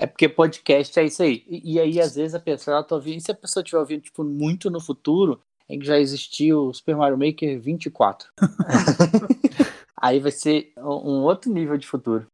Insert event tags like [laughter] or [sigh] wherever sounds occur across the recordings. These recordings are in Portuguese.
É porque podcast é isso aí. E, e aí, às vezes, a pessoa ela tá ouvindo. E se a pessoa estiver ouvindo, tipo, muito no futuro, em que já existiu o Super Mario Maker 24. [laughs] aí vai ser um outro nível de futuro.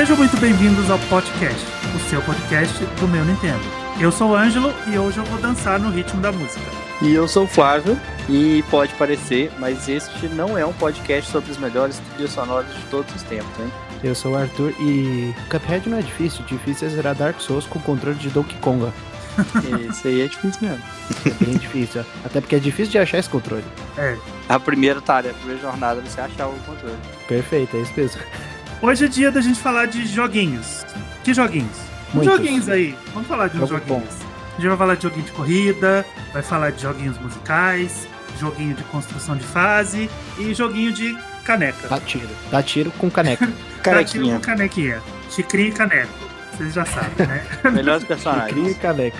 Sejam muito bem-vindos ao podcast, o seu podcast do meu Nintendo. Eu sou o Ângelo e hoje eu vou dançar no ritmo da música. E eu sou o Flávio, e pode parecer, mas este não é um podcast sobre os melhores trilhos sonoros de todos os tempos, hein? Eu sou o Arthur e Cuphead não é difícil, difícil é zerar Dark Souls com controle de Donkey Konga. [laughs] Isso aí é difícil mesmo. É bem difícil, até porque é difícil de achar esse controle. É. A primeira tarefa, a primeira jornada, você achar o controle. Perfeito, é isso mesmo. Hoje é dia da gente falar de joguinhos. Que joguinhos? Muitos. Joguinhos aí. Vamos falar de uns Jogo joguinhos. A gente vai falar de joguinho de corrida, vai falar de joguinhos musicais, joguinho de construção de fase e joguinho de caneca. Dá tiro. Dá tiro com caneca. [laughs] Dá tiro com canequinha. Chicrinho e caneco. Vocês já sabem, né? [laughs] Melhores personagens. e caneca.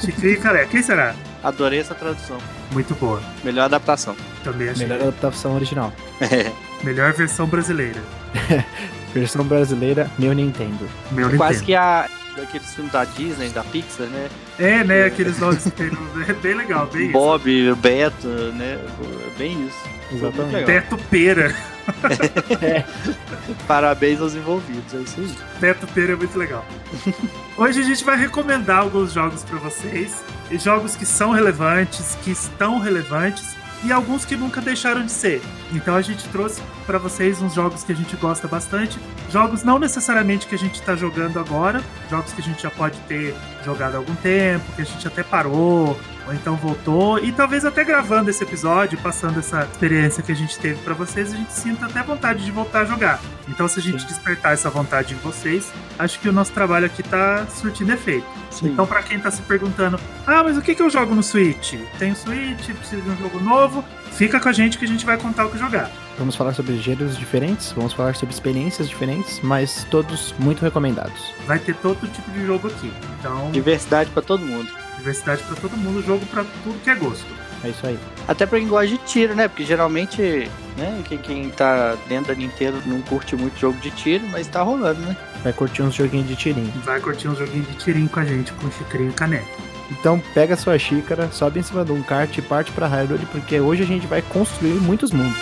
Chicrinho e caneca. Quem será? Adorei essa tradução. Muito boa. Melhor adaptação. Também achei. Melhor adaptação original. [laughs] Melhor versão brasileira. Versão brasileira, meu Nintendo. Meu Quase Nintendo. que a daqueles filmes da Disney, da Pixar, né? É, né? Aqueles nomes que tem no... É bem legal, bem isso. Bob, Beto, né? É Bem isso. Exatamente. Beto Pera. [laughs] Parabéns aos envolvidos, é isso aí. Beto Pera é muito legal. Hoje a gente vai recomendar alguns jogos pra vocês. E jogos que são relevantes, que estão relevantes e alguns que nunca deixaram de ser. Então a gente trouxe pra vocês uns jogos que a gente gosta bastante. Jogos não necessariamente que a gente tá jogando agora, jogos que a gente já pode ter jogado há algum tempo, que a gente até parou, ou então voltou, e talvez até gravando esse episódio, passando essa experiência que a gente teve pra vocês, a gente sinta até vontade de voltar a jogar. Então, se a gente Sim. despertar essa vontade em vocês, acho que o nosso trabalho aqui tá surtindo efeito. Sim. Então, pra quem tá se perguntando, ah, mas o que, que eu jogo no Switch? Tenho Switch, preciso de um jogo novo. Fica com a gente que a gente vai contar o que jogar. Vamos falar sobre gêneros diferentes, vamos falar sobre experiências diferentes, mas todos muito recomendados. Vai ter todo tipo de jogo aqui. Então, Diversidade pra todo mundo. Diversidade pra todo mundo, jogo pra tudo que é gosto. É isso aí. Até pra quem gosta de tiro, né? Porque geralmente, né, quem, quem tá dentro da Nintendo não curte muito jogo de tiro, mas tá rolando, né? Vai curtir uns joguinhos de tirinho. Vai curtir um joguinho de tirinho com a gente, com chicrinho e caneca. Então pega a sua xícara, sobe em cima de um kart e parte pra Hyrule, porque hoje a gente vai construir muitos mundos.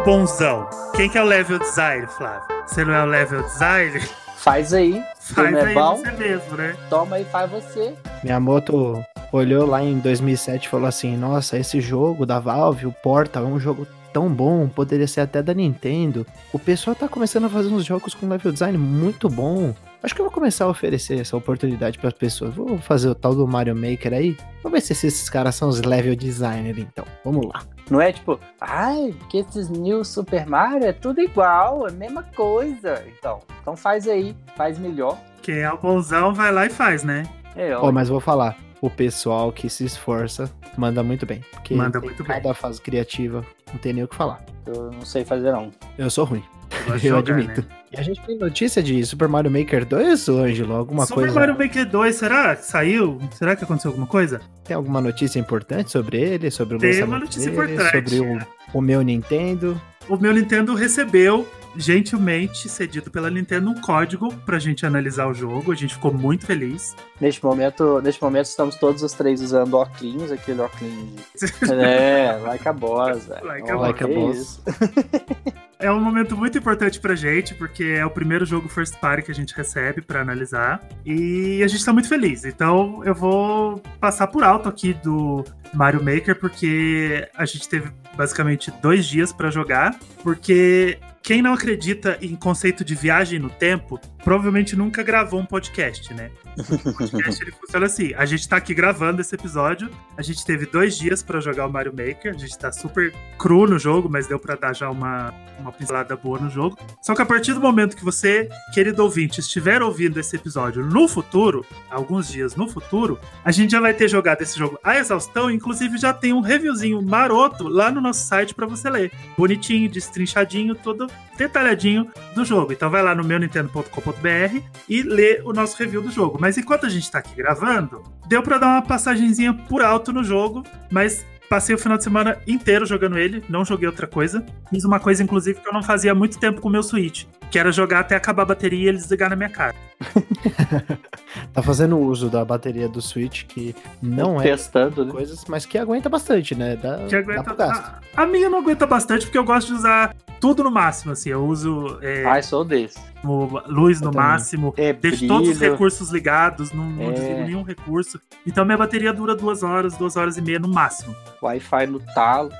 O bonzão? Quem que é o level design, Flávio? Você não é o level design? Faz aí, Faz é aí bom? você mesmo, né? toma e faz você. Miyamoto olhou lá em 2007 e falou assim: Nossa, esse jogo da Valve, o Portal, é um jogo tão bom, poderia ser até da Nintendo. O pessoal tá começando a fazer uns jogos com level design muito bom. Acho que eu vou começar a oferecer essa oportunidade para as pessoas. Vou fazer o tal do Mario Maker aí. Vamos ver se esses caras são os level designer, então. Vamos lá. Não é tipo, ai, porque esses New Super Mario é tudo igual, é a mesma coisa. Então, então faz aí, faz melhor. Quem é o bonzão vai lá e faz, né? É, ó. Ó, mas vou falar. O pessoal que se esforça manda muito bem. Porque Manda tem muito bem. cada fase criativa, não tem nem o que falar. Eu não sei fazer não. Eu sou ruim. Eu jogar, admito. né? E a gente tem notícia de Super Mario Maker 2, ô Ângelo? Alguma Super coisa? Mario Maker 2, será que saiu? Será que aconteceu alguma coisa? Tem alguma notícia importante sobre ele? Sobre o Tem lançamento uma notícia dele, importante. Sobre o, o meu Nintendo? O meu Nintendo recebeu gentilmente cedido pela Nintendo um código pra gente analisar o jogo. A gente ficou muito feliz. Neste momento, neste momento estamos todos os três usando óculos, aquele óculos. [laughs] é, like a boss, velho. Like a Ó, Like a boss. É um momento muito importante pra gente, porque é o primeiro jogo first party que a gente recebe pra analisar. E a gente tá muito feliz. Então eu vou passar por alto aqui do Mario Maker, porque a gente teve basicamente dois dias pra jogar. Porque quem não acredita em conceito de viagem no tempo, provavelmente nunca gravou um podcast, né? O podcast ele funciona assim: a gente tá aqui gravando esse episódio, a gente teve dois dias pra jogar o Mario Maker, a gente tá super cru no jogo, mas deu pra dar já uma, uma pincelada boa no jogo. Só que a partir do momento que você, querido ouvinte, estiver ouvindo esse episódio no futuro, alguns dias no futuro, a gente já vai ter jogado esse jogo à exaustão, inclusive já tem um reviewzinho maroto lá no nosso site pra você ler. Bonitinho, destrinchadinho, todo detalhadinho do jogo. Então vai lá no meu e lê o nosso review do jogo. Mas enquanto a gente tá aqui gravando, deu pra dar uma passagenzinha por alto no jogo, mas passei o final de semana inteiro jogando ele, não joguei outra coisa. Fiz uma coisa, inclusive, que eu não fazia há muito tempo com o meu Switch, que era jogar até acabar a bateria e ele desligar na minha cara. [laughs] Tá fazendo uso da bateria do Switch, que não é Testando, né? coisas, mas que aguenta bastante, né? Dá, Que dá aguenta, pro gasto. a, a minha não aguenta bastante, porque eu gosto de usar tudo no máximo, assim. Eu uso é, Ai, sou desse. luz no Eu também. máximo, É, deixo todos os brilho. recursos ligados, não, não É. desligo nenhum recurso. Então minha bateria dura duas horas, duas horas e meia no máximo. Wi-Fi no talo.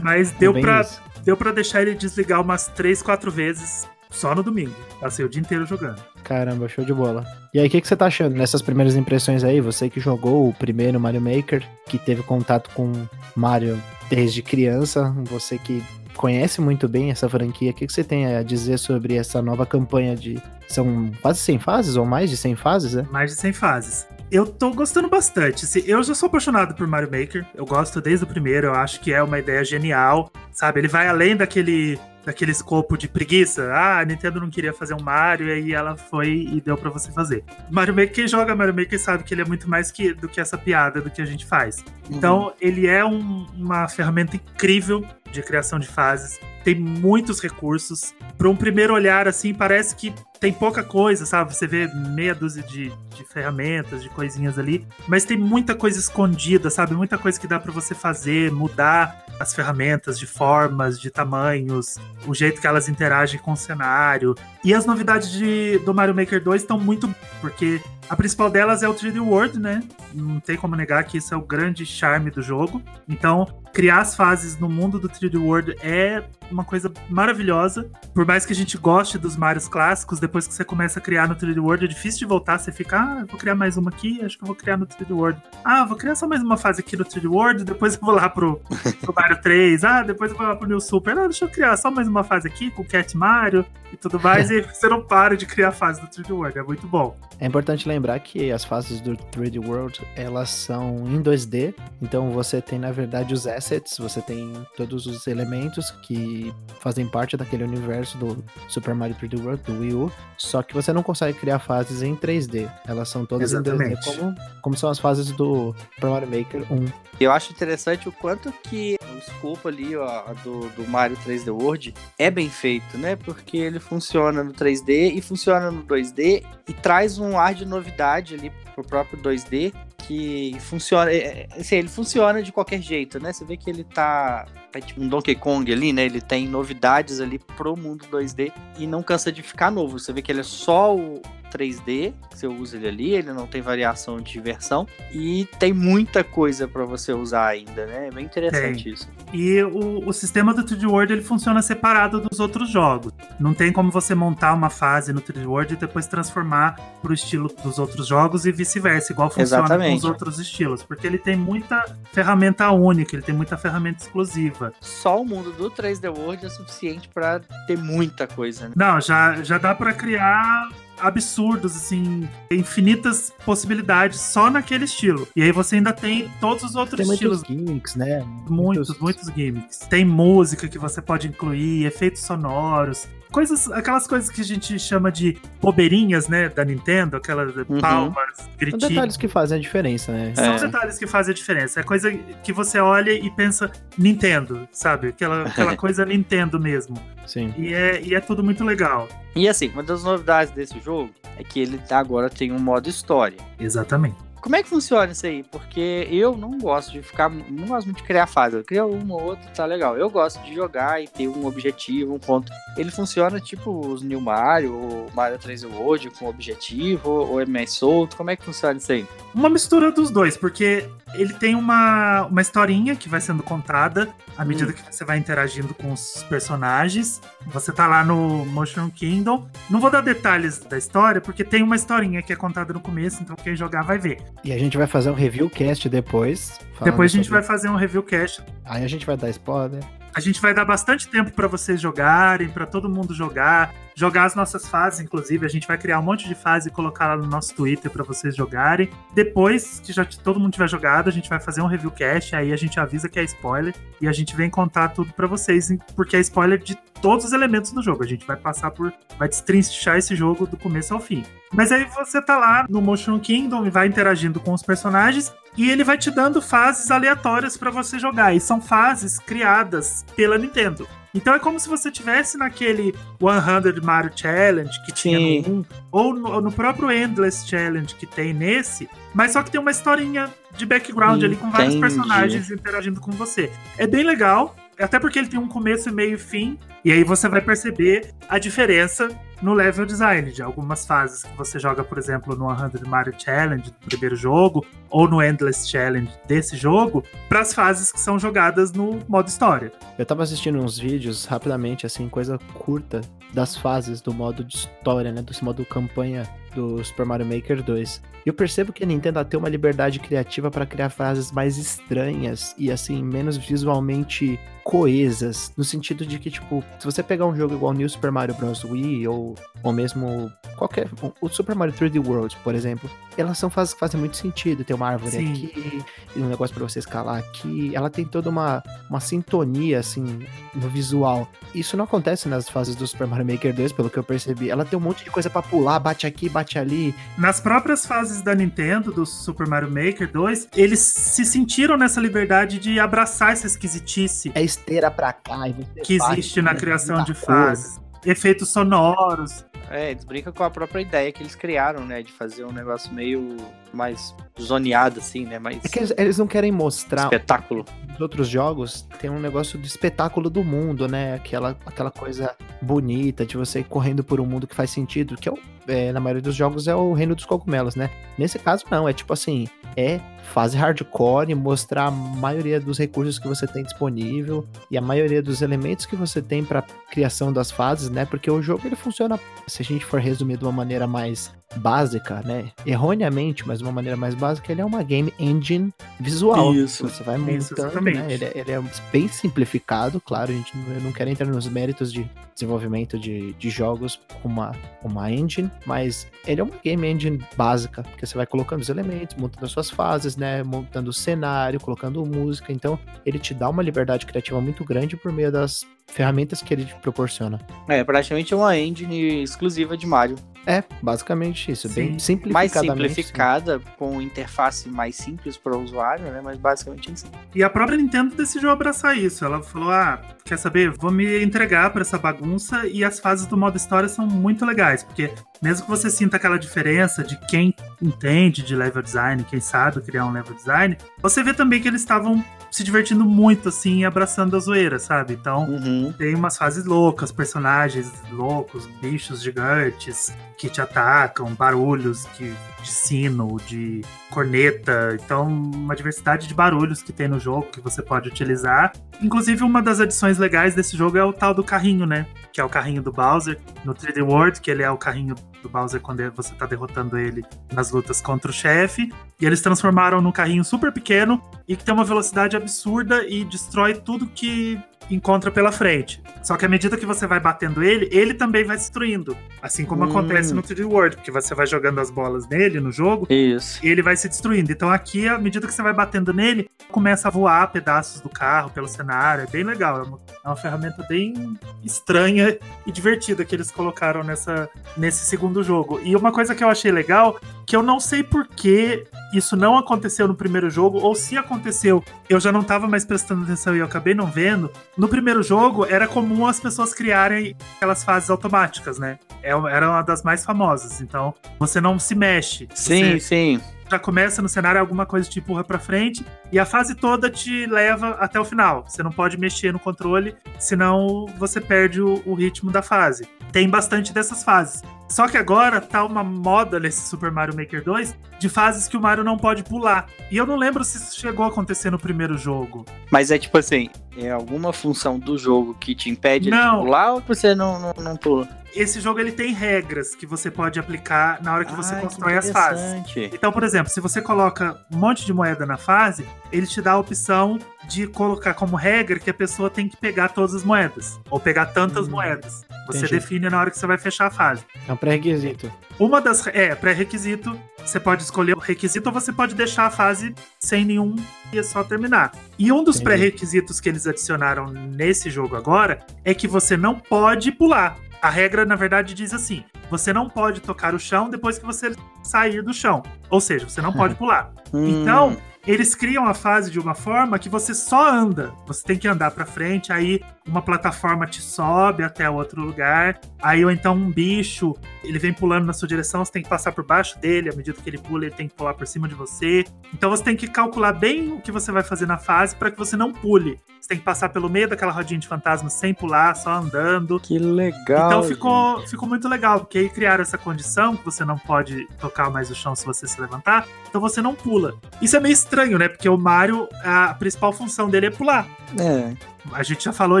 Mas deu Bem pra, isso. Deu pra deixar ele desligar umas três, quatro vezes só no domingo. Passei o dia inteiro jogando. Caramba, show de bola. E aí, o que, que você tá achando nessas primeiras impressões aí? Você que jogou o primeiro Mario Maker, que teve contato com Mario desde criança, você que conhece muito bem essa franquia, o que, que você tem a dizer sobre essa nova campanha de. São quase 100 fases ou mais de 100 fases, né? Mais de 100 fases. Eu tô gostando bastante. assim, Eu já sou apaixonado por Mario Maker. Eu gosto desde o primeiro. Eu acho que é uma ideia genial. Sabe? Ele vai além daquele, daquele escopo de preguiça. Ah, a Nintendo não queria fazer um Mario, e aí ela foi e deu pra você fazer. Mario Maker, quem joga Mario Maker sabe que ele é muito mais que, do que essa piada do que a gente faz. Então, ele é um- uma ferramenta incrível de criação de fases. Tem muitos recursos. Para um primeiro olhar, assim, parece que tem pouca coisa, sabe? Você vê meia dúzia de, de ferramentas, de coisinhas ali, mas tem muita coisa escondida, sabe? Muita coisa que dá para você fazer, mudar as ferramentas de formas, de tamanhos, o jeito que elas interagem com o cenário. E as novidades de, do Mario Maker 2 estão muito, porque a principal delas é o 3D World, né? Não tem como negar que isso é o grande charme do jogo. Então, criar as fases no mundo do 3D World é uma coisa maravilhosa. Por mais que a gente goste dos Marios clássicos, depois que você começa a criar no 3D World, é difícil de voltar. Você fica, ah, vou criar mais uma aqui, acho que eu vou criar no 3D World. Ah, vou criar só mais uma fase aqui no 3D World, depois eu vou lá pro, pro Mario 3. Ah, depois eu vou lá pro New Super. Ah, deixa eu criar só mais uma fase aqui com Cat Mario e tudo mais. e você não para de criar fase do 3D World. É muito bom. É importante lembrar que as fases do 3D World, elas são em 2D, então você tem, na verdade, os assets, você tem todos os elementos que fazem parte daquele universo do Super Mario 3D World, do Wii U, só que você não consegue criar fases em 3D, elas são todas Exatamente. em 2D, como, como são as fases do Super Mario Maker 1. Eu acho interessante o quanto que o escopo ali ó, do, do Mario 3D World é bem feito, né? Porque ele funciona no 3D e funciona no 2D e traz um ar de novidade ali pro próprio 2D que funciona, é, é, assim, ele funciona de qualquer jeito, né? Você vê que ele tá, tá tipo um Donkey Kong ali, né? Ele tem novidades ali pro mundo 2D e não cansa de ficar novo. Você vê que ele é só o 3D, que você usa ele ali, ele não tem variação de versão e tem muita coisa para você usar ainda, né? É bem interessante isso. E o, o sistema do 3D World ele funciona separado dos outros jogos. Não tem como você montar uma fase no 3D World e depois transformar pro estilo dos outros jogos e vice-versa, igual funciona com Exatamente. os outros estilos. Porque ele tem muita ferramenta única, ele tem muita ferramenta exclusiva. Só o mundo do 3D World é suficiente para ter muita coisa, né? Não, já, já dá pra criar absurdos, assim, infinitas possibilidades só naquele estilo. E aí você ainda tem todos os outros Tem estilos. muitos gimmicks, né? Muitos, muitos gimmicks. Tem música que você pode incluir, efeitos sonoros. Coisas, aquelas coisas que a gente chama de bobeirinhas, né, da Nintendo, aquelas Uhum. palmas, São gritinhos. detalhes que fazem a diferença, né? São É. detalhes que fazem a diferença. É coisa que você olha e pensa Nintendo, sabe? Aquela, aquela [laughs] coisa Nintendo mesmo. Sim. E é, e é tudo muito legal. E assim, uma das novidades desse jogo é que ele agora tem um modo história. Exatamente. Como é que funciona isso aí? Porque eu não gosto de ficar. Não gosto muito de criar fase. Eu crio uma ou outra, tá legal. Eu gosto de jogar e ter um objetivo, um ponto. Ele funciona tipo os New Mario, ou Mario 3D World com objetivo, ou é mais solto? Como é que funciona isso aí? Uma mistura dos dois, porque ele tem uma, uma historinha que vai sendo contada à medida Hum. que você vai interagindo com os personagens. Você tá lá no Motion Kingdom. Não vou dar detalhes da história, porque tem uma historinha que é contada no começo, então quem jogar vai ver. E a gente vai fazer um review cast depois. Depois a gente sobre- vai fazer um review cast Aí a gente vai dar spoiler. A gente vai dar bastante tempo para vocês jogarem, para todo mundo jogar, jogar as nossas fases, inclusive. A gente vai criar um monte de fase e colocar lá no nosso Twitter para vocês jogarem. Depois que já todo mundo tiver jogado, a gente vai fazer um review cast, aí a gente avisa que é spoiler e a gente vem contar tudo para vocês, porque é spoiler de todos os elementos do jogo. A gente vai passar por, vai destrinchar esse jogo do começo ao fim. Mas aí você tá lá no Motion Kingdom e vai interagindo com os personagens e ele vai te dando fases aleatórias pra você jogar. E são fases criadas pela Nintendo. Então é como se você tivesse naquele 100 Mario Challenge que tinha Sim. no 1, ou no, no próprio Endless Challenge que tem nesse, mas só que tem uma historinha de background ali com vários Entendi. personagens interagindo com você. É bem legal, até porque ele tem um começo, meio e fim, e aí você vai perceber a diferença no level design de algumas fases que você joga, por exemplo, no 100 Mario Challenge do primeiro jogo, ou no Endless Challenge desse jogo, para as fases que são jogadas no modo história. Eu tava assistindo uns vídeos rapidamente, assim, coisa curta, das fases do modo de história, né? Desse modo campanha do Super Mario Maker 2. E eu percebo que a Nintendo tem uma liberdade criativa para criar fases mais estranhas e, assim, menos visualmente coesas. No sentido de que, tipo, se você pegar um jogo igual New Super Mario Bros. Wii ou, ou mesmo qualquer. O Super Mario 3D World, por exemplo, elas são fases que fazem muito sentido. Tem uma árvore Sim. aqui, e um negócio para você escalar aqui. Ela tem toda uma, uma sintonia, assim, no visual. Isso não acontece nas fases do Super Mario Maker 2, pelo que eu percebi. Ela tem um monte de coisa pra pular, bate aqui, bate ali. Nas próprias fases da Nintendo, do Super Mario Maker 2, eles se sentiram nessa liberdade de abraçar essa esquisitice É esteira pra cá. E você que existe na criação de fases. Efeitos sonoros. É, eles brincam com a própria ideia que eles criaram, né? De fazer um negócio meio mais zoneado, assim, né? Mais É que eles, eles não querem mostrar espetáculo. os outros jogos tem um negócio do espetáculo do mundo, né? Aquela, aquela coisa bonita de você ir correndo por um mundo que faz sentido, que é, o- é, na maioria dos jogos é o reino dos cogumelos, né? Nesse caso, não, é tipo assim, é fase hardcore, mostrar a maioria dos recursos que você tem disponível e a maioria dos elementos que você tem para criação das fases, né? Porque o jogo ele funciona, se a gente for resumir de uma maneira mais básica, né? Erroneamente, mas de uma maneira mais básica, ele é uma game engine visual. Isso. Você vai montando, né? Ele, é- ele é bem simplificado, claro. A gente não, eu não quero entrar nos méritos de desenvolvimento de, de jogos com uma, uma engine, mas ele é uma game engine básica, porque você vai colocando os elementos, montando as suas fases, né? Montando o cenário, colocando música. Então, ele te dá uma liberdade criativa muito grande por meio das ferramentas que ele te proporciona. É, praticamente uma engine exclusiva de Mario. É, basicamente isso. Bem Sim. Mais simplificadamente. simplificada, com interface mais simples para o usuário, né? Mas basicamente é isso. E a própria Nintendo decidiu abraçar isso. Ela falou: ah, quer saber? Vou me entregar pra essa bagunça e as fases do modo história são muito legais, porque mesmo que você sinta aquela diferença de quem entende de level design, quem sabe criar um level design, você vê também que eles estavam se divertindo muito, assim, e abraçando a zoeira, sabe? Então, Uhum. tem umas fases loucas, personagens loucos, bichos gigantes que te atacam, barulhos que, de sino, de corneta. Então, uma diversidade de barulhos que tem no jogo que você pode utilizar. Inclusive, uma das adições legais desse jogo é o tal do carrinho, né? Que é o carrinho do Bowser no 3D World, que ele é o carrinho do Bowser quando você tá derrotando ele nas lutas contra o chefe. E eles transformaram num carrinho super pequeno e que tem uma velocidade absurda e destrói tudo que encontra pela frente. Só que à medida que você vai batendo ele, ele também vai destruindo. Assim como Hum. acontece no 3D World, porque você vai jogando as bolas nele no jogo Isso. e ele vai se destruindo. Então aqui, à medida que você vai batendo nele, começa a voar pedaços do carro pelo cenário. É bem legal. É uma, é uma ferramenta bem estranha e divertida que eles colocaram nessa, nesse segundo jogo. E uma coisa que eu achei legal, que eu não sei por que isso não aconteceu no primeiro jogo, ou se aconteceu, eu já não tava mais prestando atenção e eu acabei não vendo. No primeiro jogo, era comum as pessoas criarem aquelas fases automáticas, né? É- Era uma das mais famosas. Então, você não se mexe. Sim, Você sim. Já começa no cenário alguma coisa te empurra pra frente e a fase toda te leva até o final. Você não pode mexer no controle, senão você perde o, o ritmo da fase. Tem bastante dessas fases. Só que agora tá uma moda nesse Super Mario Maker 2 de fases que o Mario não pode pular. E eu não lembro se isso chegou a acontecer no primeiro jogo. Mas é tipo assim, é alguma função do jogo que te impede Não. de pular ou você não, não, não pula? Esse jogo ele tem regras que você pode aplicar na hora que você Ai, constrói as fases. Então, por exemplo, se você coloca um monte de moeda na fase, ele te dá a opção de colocar como regra que a pessoa tem que pegar todas as moedas. Ou pegar tantas Hum, moedas. Você entendi. define na hora que você vai fechar a fase. É um pré-requisito. Uma das. É, pré-requisito. Você pode escolher o requisito ou você pode deixar a fase sem nenhum e é só terminar. E um dos pré-requisitos que eles adicionaram nesse jogo agora é que você não pode pular. A regra, na verdade, diz assim: você não pode tocar o chão depois que você sair do chão. Ou seja, você não pode [laughs] pular. Hum, Então, eles criam a fase de uma forma que você só anda. Você tem que andar pra frente, aí uma plataforma te sobe até outro lugar. Aí ou então um bicho, ele vem pulando na sua direção, você tem que passar por baixo dele, à medida que ele pula, ele tem que pular por cima de você. Então você tem que calcular bem o que você vai fazer na fase para que você não pule. Você tem que passar pelo meio daquela rodinha de fantasma sem pular, só andando. que legal. Então gente. ficou, ficou muito legal, porque aí criaram essa condição que você não pode tocar mais o chão se você se levantar, então você não pula. Isso é meio estranho, né? Porque o Mario, a principal função dele é pular. É. A gente já falou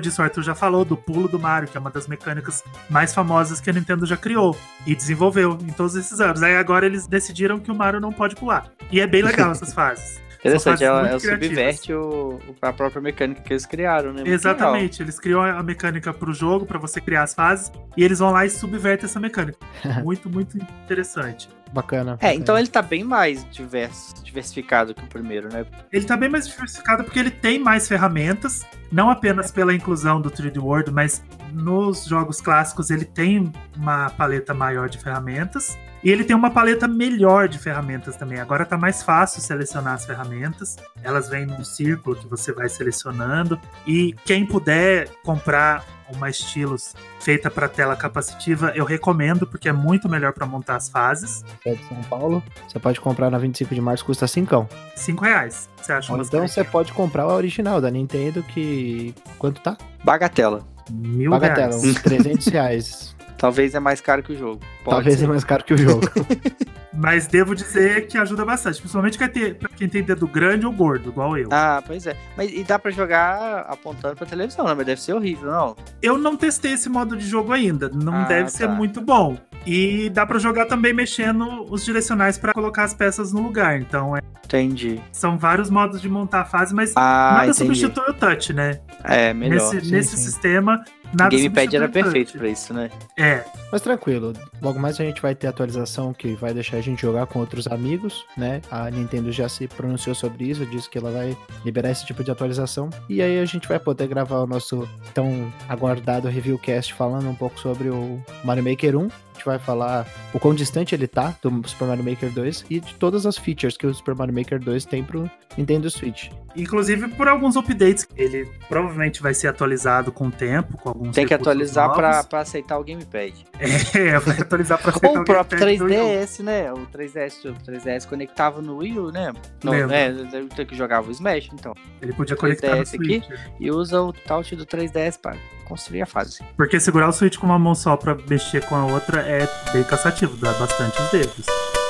disso, o Arthur já falou do pulo do Mario, que é uma das mecânicas mais famosas que a Nintendo já criou e desenvolveu em todos esses anos. Aí agora eles decidiram que o Mario não pode pular. E é bem legal essas [laughs] fases. Interessante, fases ela, muito ela criativas. subverte o, o- a própria mecânica que eles criaram, né? Muito legal. Exatamente, eles criam a mecânica pro jogo, pra você criar as fases, e eles vão lá e subvertem essa mecânica. [laughs] muito, muito interessante. Bacana. É, então ele tá bem mais diverso, diversificado que o primeiro, né? Ele tá bem mais diversificado porque ele tem mais ferramentas, não apenas pela inclusão do 3D World, mas nos jogos clássicos ele tem uma paleta maior de ferramentas. E ele tem uma paleta melhor de ferramentas também. Agora tá mais fácil selecionar as ferramentas. Elas vêm num círculo que você vai selecionando. E quem puder comprar uma estilos feita para tela capacitiva, eu recomendo, porque é muito melhor para montar as fases. Você é de São Paulo, você pode comprar na 25 de março, custa 5. Cinco reais. Você acha Ou então você pode comprar a original da Nintendo, que. Quanto tá? Bagatela. Mil Bagatela, reais. uns 300 reais. [laughs] Talvez é mais caro que o jogo. Pode Talvez ser. é mais caro que o jogo. [laughs] Mas devo dizer que ajuda bastante. Principalmente pra ter- pra quem tem dedo grande ou gordo, igual eu. Ah, pois é. Mas e dá pra jogar apontando pra televisão, né? Mas deve ser horrível, não? Eu não testei esse modo de jogo ainda. Não Ah, deve ser tá. muito bom. E dá pra jogar também mexendo os direcionais pra colocar as peças no lugar. Então, é- Entendi. são vários modos de montar a fase, mas Ah, nada entendi. substitui o touch, né? É, melhor. nesse sim, nesse sim. sistema, O nada Gamepad substitui era o touch. perfeito pra isso, né? É, Mas tranquilo, logo mais a gente vai ter atualização que vai deixar a gente jogar com outros amigos, né? A Nintendo já se pronunciou sobre isso, disse que ela vai liberar esse tipo de atualização. E aí a gente vai poder gravar o nosso tão aguardado reviewcast falando um pouco sobre o Mario Maker 1. Gente vai falar o quão distante ele tá do Super Mario Maker 2 e de todas as features que o Super Mario Maker 2 tem pro Nintendo Switch. Inclusive por alguns updates. Ele provavelmente vai ser atualizado com o tempo, com alguns Tem que atualizar pra, pra aceitar o Gamepad. [laughs] É, vai atualizar pra aceitar Ou o próprio Gamepad do Wii U. 3DS, né? O 3DS, o 3DS conectava no Wii U, né? Não, é, ter que jogava o Smash, então. Ele podia conectar no 3DS aqui? Switch. E usa o touch do 3DS pra construir a fase. Porque segurar o Switch com uma mão só pra mexer com a outra é bem cansativo, dá bastante os dedos.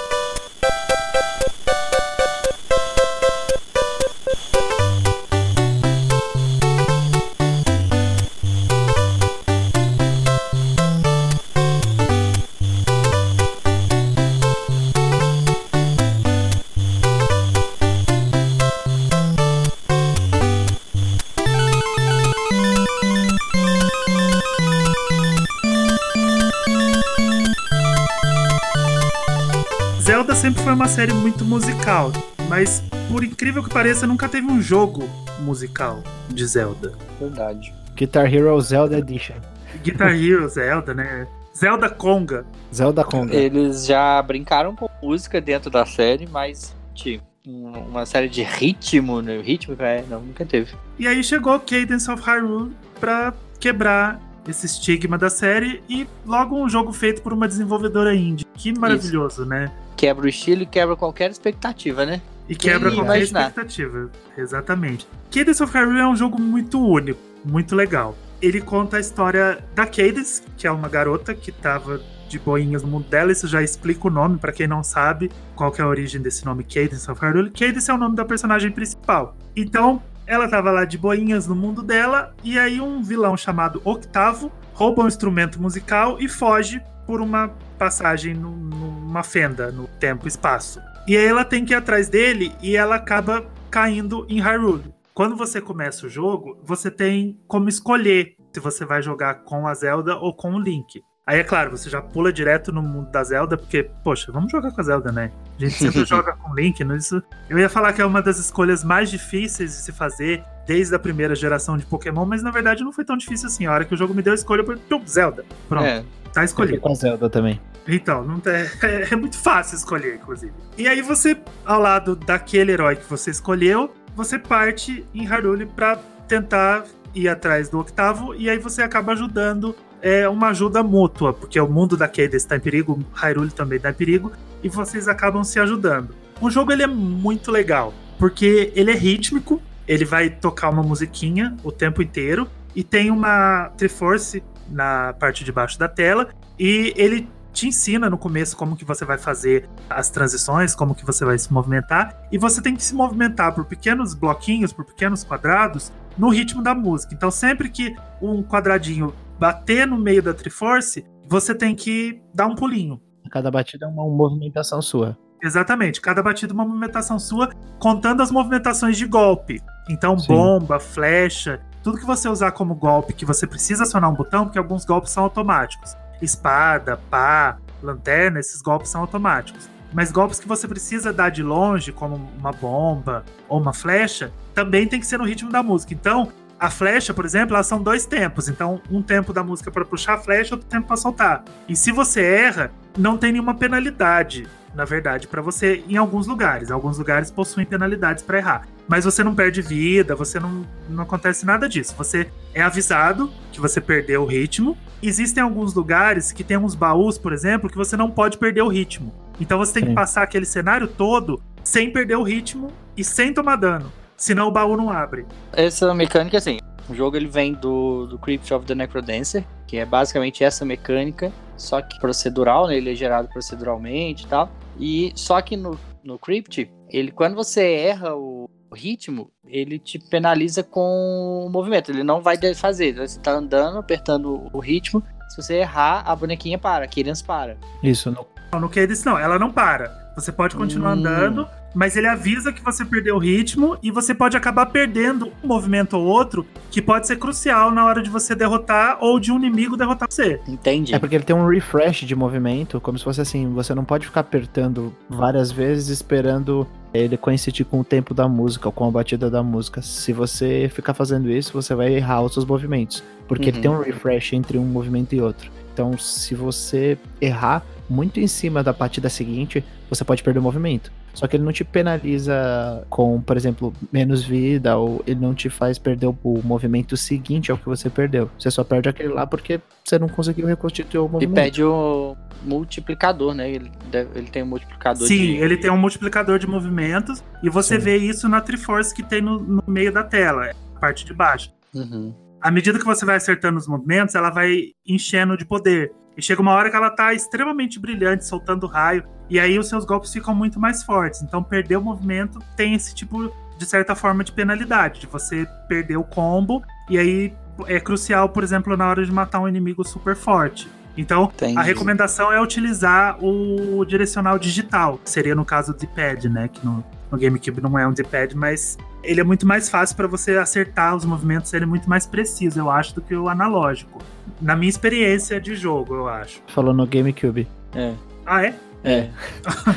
Sempre foi uma série muito musical, mas por incrível que pareça, nunca teve um jogo musical de Zelda. Verdade. Guitar Hero Zelda Edition. Guitar Hero, Zelda, né? Zelda Conga. Zelda Conga. Eles já brincaram com música dentro da série, mas tipo, uma série de ritmo, né? Ritmo, é, não, nunca teve. E aí chegou Cadence of Hyrule pra quebrar esse estigma da série e logo um jogo feito por uma desenvolvedora indie. Que maravilhoso, Isso. né? Quebra o estilo e quebra qualquer expectativa, né? E quebra Quem qualquer imaginar? expectativa. Exatamente. Cadence of Hyrule é um jogo muito único, muito legal. Ele conta a história da Cadence, que é uma garota que tava de boinhas no mundo dela. Isso já explica o nome, para quem não sabe qual é a origem desse nome Cadence of Hyrule. Cadence é o nome da personagem principal. Então, ela tava lá de boinhas no mundo dela, e aí um vilão chamado Octavo rouba um instrumento musical e foge por uma passagem no, numa fenda no tempo e espaço. E aí ela tem que ir atrás dele e ela acaba caindo em Hyrule. Quando você começa o jogo, você tem como escolher se você vai jogar com a Zelda ou com o Link. Aí é claro, você já pula direto no mundo da Zelda, porque, poxa, vamos jogar com a Zelda, né? A gente sempre [laughs] joga com Link, não isso. Eu ia falar que é uma das escolhas mais difíceis de se fazer desde a primeira geração de Pokémon, mas na verdade não foi tão difícil assim. A hora que o jogo me deu a escolha, eu falei, Zelda. Pronto. É. Tá escolhido. com a Zelda também. Então, não [laughs] é, é, muito fácil escolher, inclusive. E aí você, ao lado daquele herói que você escolheu, você parte em Hyrule para tentar ir atrás do octavo, e aí você acaba ajudando é uma ajuda mútua, porque o mundo da Cadence está em perigo, Hyrule também está em perigo, e vocês acabam se ajudando. O jogo ele é muito legal, porque ele é rítmico, ele vai tocar uma musiquinha o tempo inteiro, e tem uma Triforce na parte de baixo da tela, e ele te ensina no começo como que você vai fazer as transições, como que você vai se movimentar, e você tem que se movimentar por pequenos bloquinhos, por pequenos quadrados, no ritmo da música. Então sempre que um quadradinho bater no meio da Triforce, você tem que dar um pulinho. Cada batida é uma movimentação sua. Exatamente, cada batida é uma movimentação sua, contando as movimentações de golpe. Então, Sim. bomba, flecha, tudo que você usar como golpe que você precisa acionar um botão, porque alguns golpes são automáticos. Espada, pá, lanterna, esses golpes são automáticos. Mas golpes que você precisa dar de longe, como uma bomba ou uma flecha, também tem que ser no ritmo da música. Então, a flecha, por exemplo, elas são dois tempos. Então, um tempo da música para puxar a flecha, outro tempo para soltar. E se você erra, não tem nenhuma penalidade, na verdade, para você em alguns lugares. Alguns lugares possuem penalidades para errar. Mas você não perde vida, você não, não acontece nada disso. Você é avisado que você perdeu o ritmo. Existem alguns lugares que tem uns baús, por exemplo, que você não pode perder o ritmo. Então você tem Sim. que passar aquele cenário todo sem perder o ritmo e sem tomar dano senão o baú não abre. Essa mecânica, assim, o jogo ele vem do, do Crypt of the Necrodancer, que é basicamente essa mecânica, só que procedural, né? Ele é gerado proceduralmente e tal. E só que no, no Crypt, ele, quando você erra o ritmo, ele te penaliza com o movimento. Ele não vai fazer. Você tá andando, apertando o ritmo. Se você errar, a bonequinha para, a Cadence para. Isso, no... No Cadence não, ela não para. Você pode continuar hum. andando, mas ele avisa que você perdeu o ritmo e você pode acabar perdendo um movimento ou outro que pode ser crucial na hora de você derrotar ou de um inimigo derrotar você. Entendi. É porque ele tem um refresh de movimento, como se fosse assim, você não pode ficar apertando várias vezes esperando ele coincidir com o tempo da música ou com a batida da música. Se você ficar fazendo isso, você vai errar os seus movimentos, porque uhum. ele tem um refresh entre um movimento e outro. Então, se você errar muito em cima da batida seguinte, você pode perder o movimento. Só que ele não te penaliza com, por exemplo, menos vida, ou ele não te faz perder o, movimento seguinte ao que você perdeu. Você só perde aquele lá porque você não conseguiu reconstituir o movimento. E perde o multiplicador, né? Ele, deve, ele tem um multiplicador Sim, de... ele tem um multiplicador de movimentos, e você Sim. vê isso na Triforce que tem no, no meio da tela, a parte de baixo. Uhum. À medida que você vai acertando os movimentos, ela vai enchendo de poder. E chega uma hora que ela tá extremamente brilhante, soltando raio, e aí os seus golpes ficam muito mais fortes. Então, perder o movimento tem esse tipo, de certa forma, de penalidade, de você perder o combo, e aí é crucial, por exemplo, na hora de matar um inimigo super forte. Então, Entendi. a recomendação é utilizar o direcional digital, que seria no caso do D-pad, né? Que no, no GameCube não é um D-pad, mas ele é muito mais fácil para você acertar os movimentos, ele é muito mais preciso, eu acho, do que o analógico. Na minha experiência de jogo, eu acho. Falou no GameCube. É. Ah, é? É.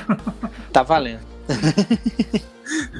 [laughs] tá valendo.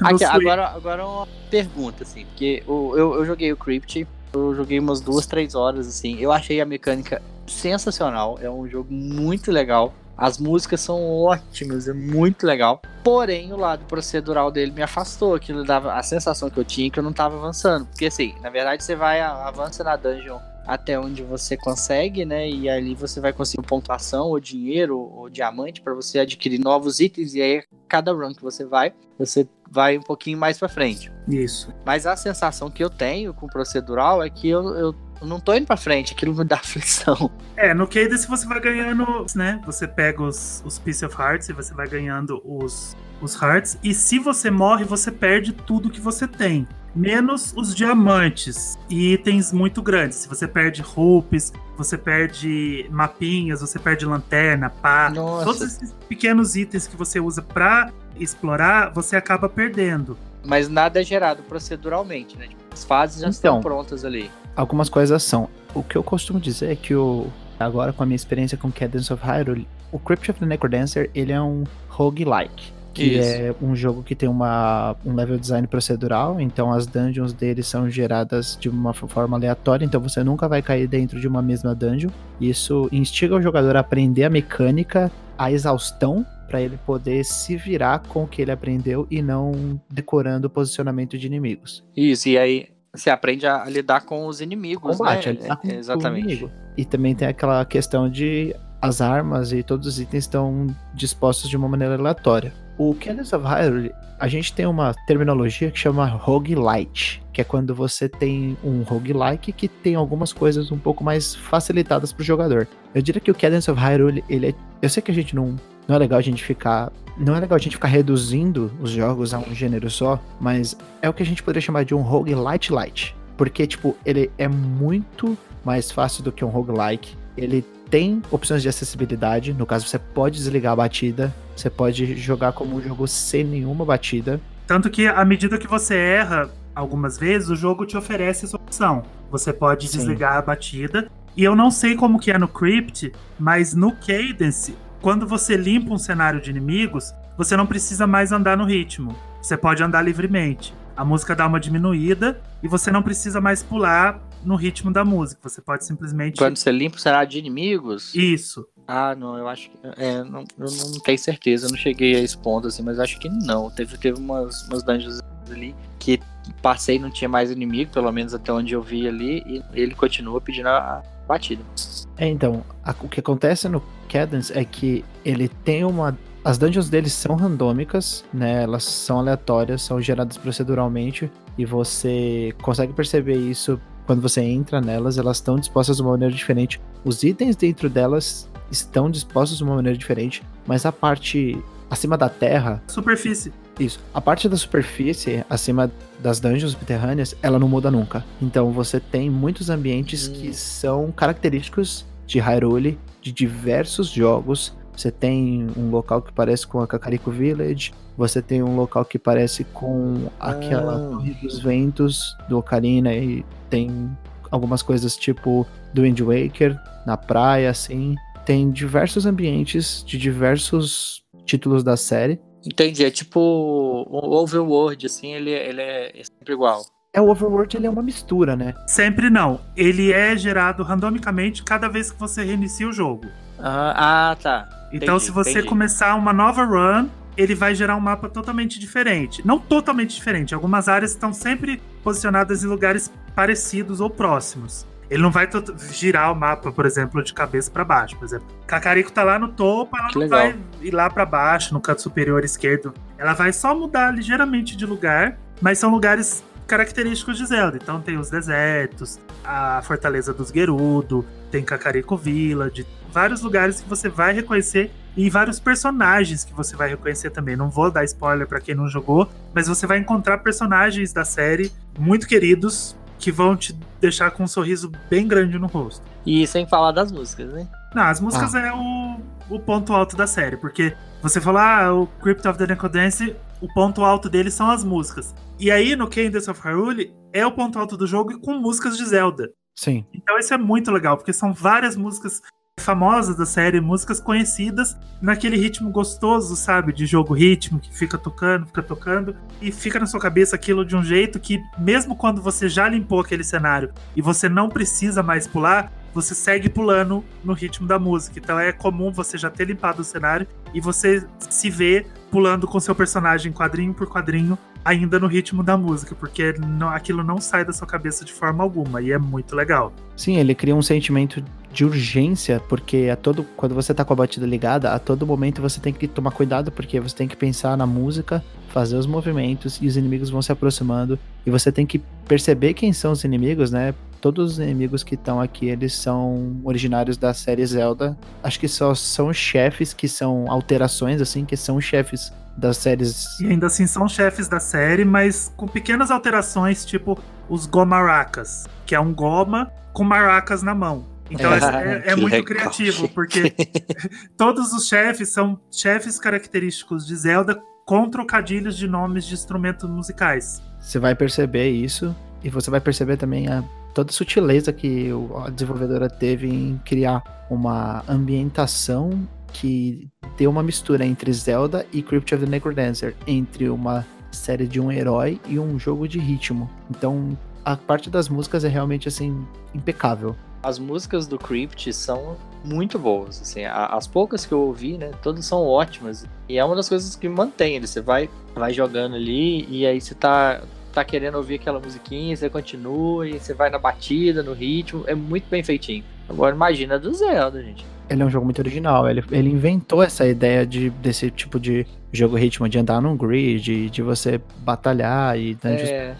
Aqui, agora, agora uma pergunta, assim, porque eu, eu, eu joguei o Crypt, eu joguei umas duas, três horas, assim, eu achei a mecânica sensacional, é um jogo muito legal. As músicas são ótimas, é muito legal. Porém, o lado procedural dele me afastou. Aquilo dava a sensação que eu tinha que eu não tava avançando. Porque assim, na verdade, você vai, avança na dungeon até onde você consegue, né? E ali você vai conseguir pontuação, ou dinheiro, ou diamante para você adquirir novos itens. E aí, cada run que você vai, você vai um pouquinho mais para frente. Isso. Mas a sensação que eu tenho com o procedural é que eu, eu não tô indo pra frente, aquilo me dá [laughs] aflição. É, no Cadence você vai ganhando, né? Você pega os, os Piece of Hearts e você vai ganhando os, os Hearts. E se você morre, você perde tudo que você tem menos os diamantes e itens muito grandes. Se você perde roupas, você perde mapinhas, você perde lanterna, pá, Nossa. todos esses pequenos itens que você usa para explorar, você acaba perdendo. Mas nada é gerado proceduralmente, né? Tipo, as fases já então, estão prontas ali. Algumas coisas são. O que eu costumo dizer é que o agora com a minha experiência com Cadence of Hyrule, o Crypt of the Necrodancer, ele é um roguelike que Isso. é um jogo que tem uma, um level design procedural, então as dungeons dele são geradas de uma forma aleatória, então você nunca vai cair dentro de uma mesma dungeon. Isso instiga o jogador a aprender a mecânica, a exaustão, para ele poder se virar com o que ele aprendeu e não decorando o posicionamento de inimigos. Isso, e aí você aprende a lidar com os inimigos, Combate, né? A com Exatamente. E também tem aquela questão de as armas e todos os itens estão dispostos de uma maneira aleatória. O Cadence of Hyrule, a gente tem uma terminologia que chama roguelite, que é quando você tem um roguelike que tem algumas coisas um pouco mais facilitadas para o jogador. Eu diria que o Cadence of Hyrule, ele é, eu sei que a gente não não é legal a gente ficar não é legal a gente ficar reduzindo os jogos a um gênero só, mas é o que a gente poderia chamar de um roguelite light, porque tipo, ele é muito mais fácil do que um roguelike. Ele tem opções de acessibilidade. No caso, você pode desligar a batida, você pode jogar como um jogo sem nenhuma batida. Tanto que, à medida que você erra algumas vezes, o jogo te oferece essa opção. Você pode Sim. desligar a batida. E eu não sei como que é no Crypt, mas no Cadence, quando você limpa um cenário de inimigos, você não precisa mais andar no ritmo. Você pode andar livremente. A música dá uma diminuída e você não precisa mais pular no ritmo da música. Você pode simplesmente. Quando você limpa o cenário de inimigos? Isso. Ah, não, eu acho que. É, não, eu não tenho certeza, eu não cheguei a esse ponto assim, mas acho que não. Teve, teve umas, umas dungeons ali que passei não tinha mais inimigo, pelo menos até onde eu vi ali, e ele continua pedindo a batida. É, então, a, o que acontece no Cadence é que ele tem uma. As dungeons dele são randômicas, né? Elas são aleatórias, são geradas proceduralmente, e você consegue perceber isso quando você entra nelas, elas estão dispostas de uma maneira diferente. Os itens dentro delas estão dispostos de uma maneira diferente, mas a parte acima da terra. Superfície. Isso. A parte da superfície, acima das dungeons subterrâneas, ela não muda nunca. Então você tem muitos ambientes hum. que são característicos de Hyrule, de diversos jogos. Você tem um local que parece com a Kakariko Village, você tem um local que parece com aquela ah. Torre dos Ventos do Ocarina e tem algumas coisas tipo do Wind Waker na praia, assim. Tem diversos ambientes de diversos títulos da série. Entendi, é tipo o Overworld, assim, ele, ele é sempre igual. É, o Overworld ele é uma mistura, né? Sempre não. Ele é gerado randomicamente cada vez que você reinicia o jogo. Ah, ah tá. Então, entendi, se você entendi. começar uma nova run, ele vai gerar um mapa totalmente diferente. Não totalmente diferente, algumas áreas estão sempre posicionadas em lugares parecidos ou próximos. Ele não vai girar o mapa, por exemplo, de cabeça para baixo. Por exemplo, Cacarico tá lá no topo, ela que não legal. vai ir lá para baixo, no canto superior esquerdo. Ela vai só mudar ligeiramente de lugar, mas são lugares característicos de Zelda. Então tem os desertos, a Fortaleza dos Gerudo, tem Cacarico Village, vários lugares que você vai reconhecer e vários personagens que você vai reconhecer também. Não vou dar spoiler para quem não jogou, mas você vai encontrar personagens da série muito queridos que vão te deixar com um sorriso bem grande no rosto. E sem falar das músicas, né? Não, as músicas ah. é o, o ponto alto da série, porque você falou, ah, o Crypt of the Necrodance, o ponto alto dele são as músicas. E aí, no Cadence of Hyrule, é o ponto alto do jogo com músicas de Zelda. Sim. Então isso é muito legal, porque são várias músicas famosas da série, músicas conhecidas naquele ritmo gostoso, sabe? De jogo ritmo, que fica tocando, fica tocando, e fica na sua cabeça aquilo de um jeito que, mesmo quando você já limpou aquele cenário e você não precisa mais pular, você segue pulando no ritmo da música. Então é comum você já ter limpado o cenário e você se vê pulando com seu personagem quadrinho por quadrinho, ainda no ritmo da música, porque não, aquilo não sai da sua cabeça de forma alguma e é muito legal. Sim, ele cria um sentimento de urgência, porque a todo quando você tá com a batida ligada, a todo momento você tem que tomar cuidado, porque você tem que pensar na música, fazer os movimentos e os inimigos vão se aproximando e você tem que perceber quem são os inimigos, né? Todos os inimigos que estão aqui, eles são originários da série Zelda. Acho que só são chefes que são alterações assim, que são chefes das séries. E ainda assim são chefes da série, mas com pequenas alterações, tipo os Gomaracas, que é um goma com maracas na mão. Então é, é, é [laughs] muito legal. criativo, porque [laughs] todos os chefes são chefes característicos de Zelda com trocadilhos de nomes de instrumentos musicais. Você vai perceber isso e você vai perceber também a, toda a sutileza que a desenvolvedora teve em criar uma ambientação que deu uma mistura entre Zelda e Crypt of the Necrodancer, entre uma série de um herói e um jogo de ritmo. Então, a parte das músicas é realmente assim impecável as músicas do Crypt são muito boas, assim, as poucas que eu ouvi, né, todas são ótimas, e é uma das coisas que mantém ele, você vai, vai jogando ali, e aí você tá, tá querendo ouvir aquela musiquinha, você continua, e você vai na batida, no ritmo, é muito bem feitinho. Agora imagina do Zelda, gente. Ele é um jogo muito original, ele, ele inventou essa ideia de, desse tipo de jogo ritmo, de andar num grid, de, de você batalhar e dungeons é...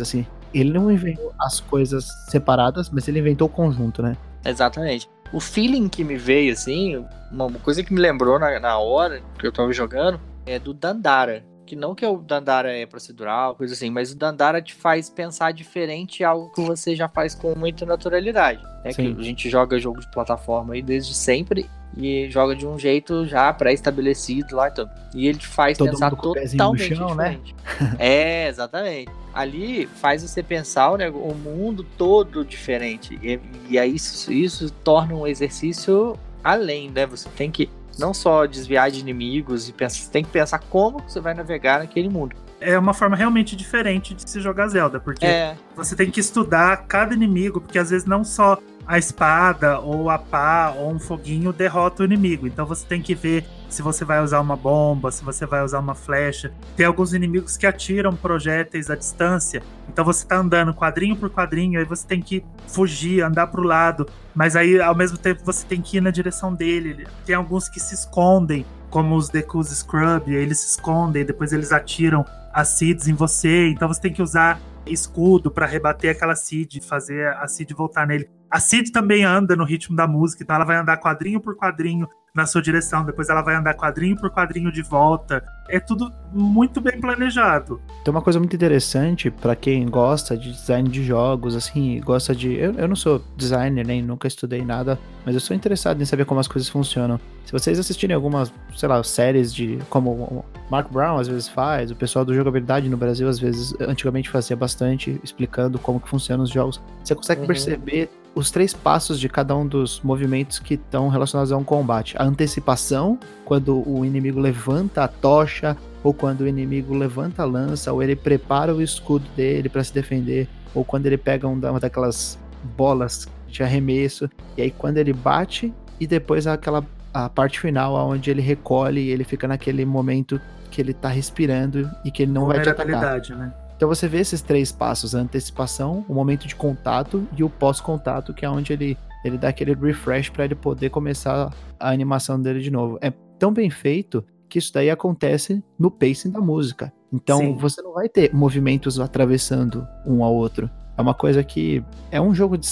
assim ele não inventou as coisas separadas, mas ele inventou o conjunto, né? Exatamente. O feeling que me veio, assim, uma coisa que me lembrou na, na hora que eu tava jogando, é do Dandara. Que não que o Dandara é procedural, coisa assim, mas o Dandara te faz pensar diferente algo que você já faz com muita naturalidade. É Sim. que a gente joga jogo de plataforma aí desde sempre e joga de um jeito já pré-estabelecido lá e tudo. E ele te faz Todo pensar totalmente chão, né? diferente. Né? é, exatamente. Ali faz você pensar né, o mundo todo diferente. E, e aí isso, isso torna um exercício além, né? Você tem que não só desviar de inimigos e pensar, você tem que pensar como você vai navegar naquele mundo. É uma forma realmente diferente de se jogar Zelda, porque é. você tem que estudar cada inimigo, porque às vezes não só a espada ou a pá ou um foguinho derrota o inimigo. Então você tem que ver se você vai usar uma bomba, se você vai usar uma flecha. Tem alguns inimigos que atiram projéteis à distância. Então você tá andando quadrinho por quadrinho, aí você tem que fugir, andar pro lado, mas aí ao mesmo tempo você tem que ir na direção dele. Tem alguns que se escondem, como os Dekus Scrub, eles se escondem, depois eles atiram as seeds em você, então você tem que usar escudo para rebater aquela seed, fazer a seed voltar nele. A Cid também anda no ritmo da música, então ela vai andar quadrinho por quadrinho na sua direção, depois ela vai andar quadrinho por quadrinho de volta. É tudo muito bem planejado. Tem uma coisa muito interessante para quem gosta de design de jogos, assim, gosta de. Eu, eu não sou designer, nem nunca estudei nada, mas eu sou interessado em saber como as coisas funcionam. Se vocês assistirem algumas, sei lá, séries de. como o Mark Brown às vezes faz, o pessoal do jogabilidade no Brasil às vezes, antigamente fazia bastante, explicando como que funcionam os jogos, você consegue uhum. perceber os três passos de cada um dos movimentos que estão relacionados a um combate. A antecipação, quando o inimigo levanta a tocha, ou quando o inimigo levanta a lança, ou ele prepara o escudo dele para se defender, ou quando ele pega uma daquelas bolas de arremesso, e aí quando ele bate, e depois aquela a parte final onde ele recolhe e ele fica naquele momento que ele tá respirando e que ele não vai te atacar. Né? Então você vê esses três passos: a antecipação, o momento de contato e o pós-contato, que é onde ele, ele dá aquele refresh para ele poder começar a animação dele de novo. É tão bem feito que isso daí acontece no pacing da música. Então Sim. você não vai ter movimentos atravessando um ao outro. É uma coisa que é um jogo de,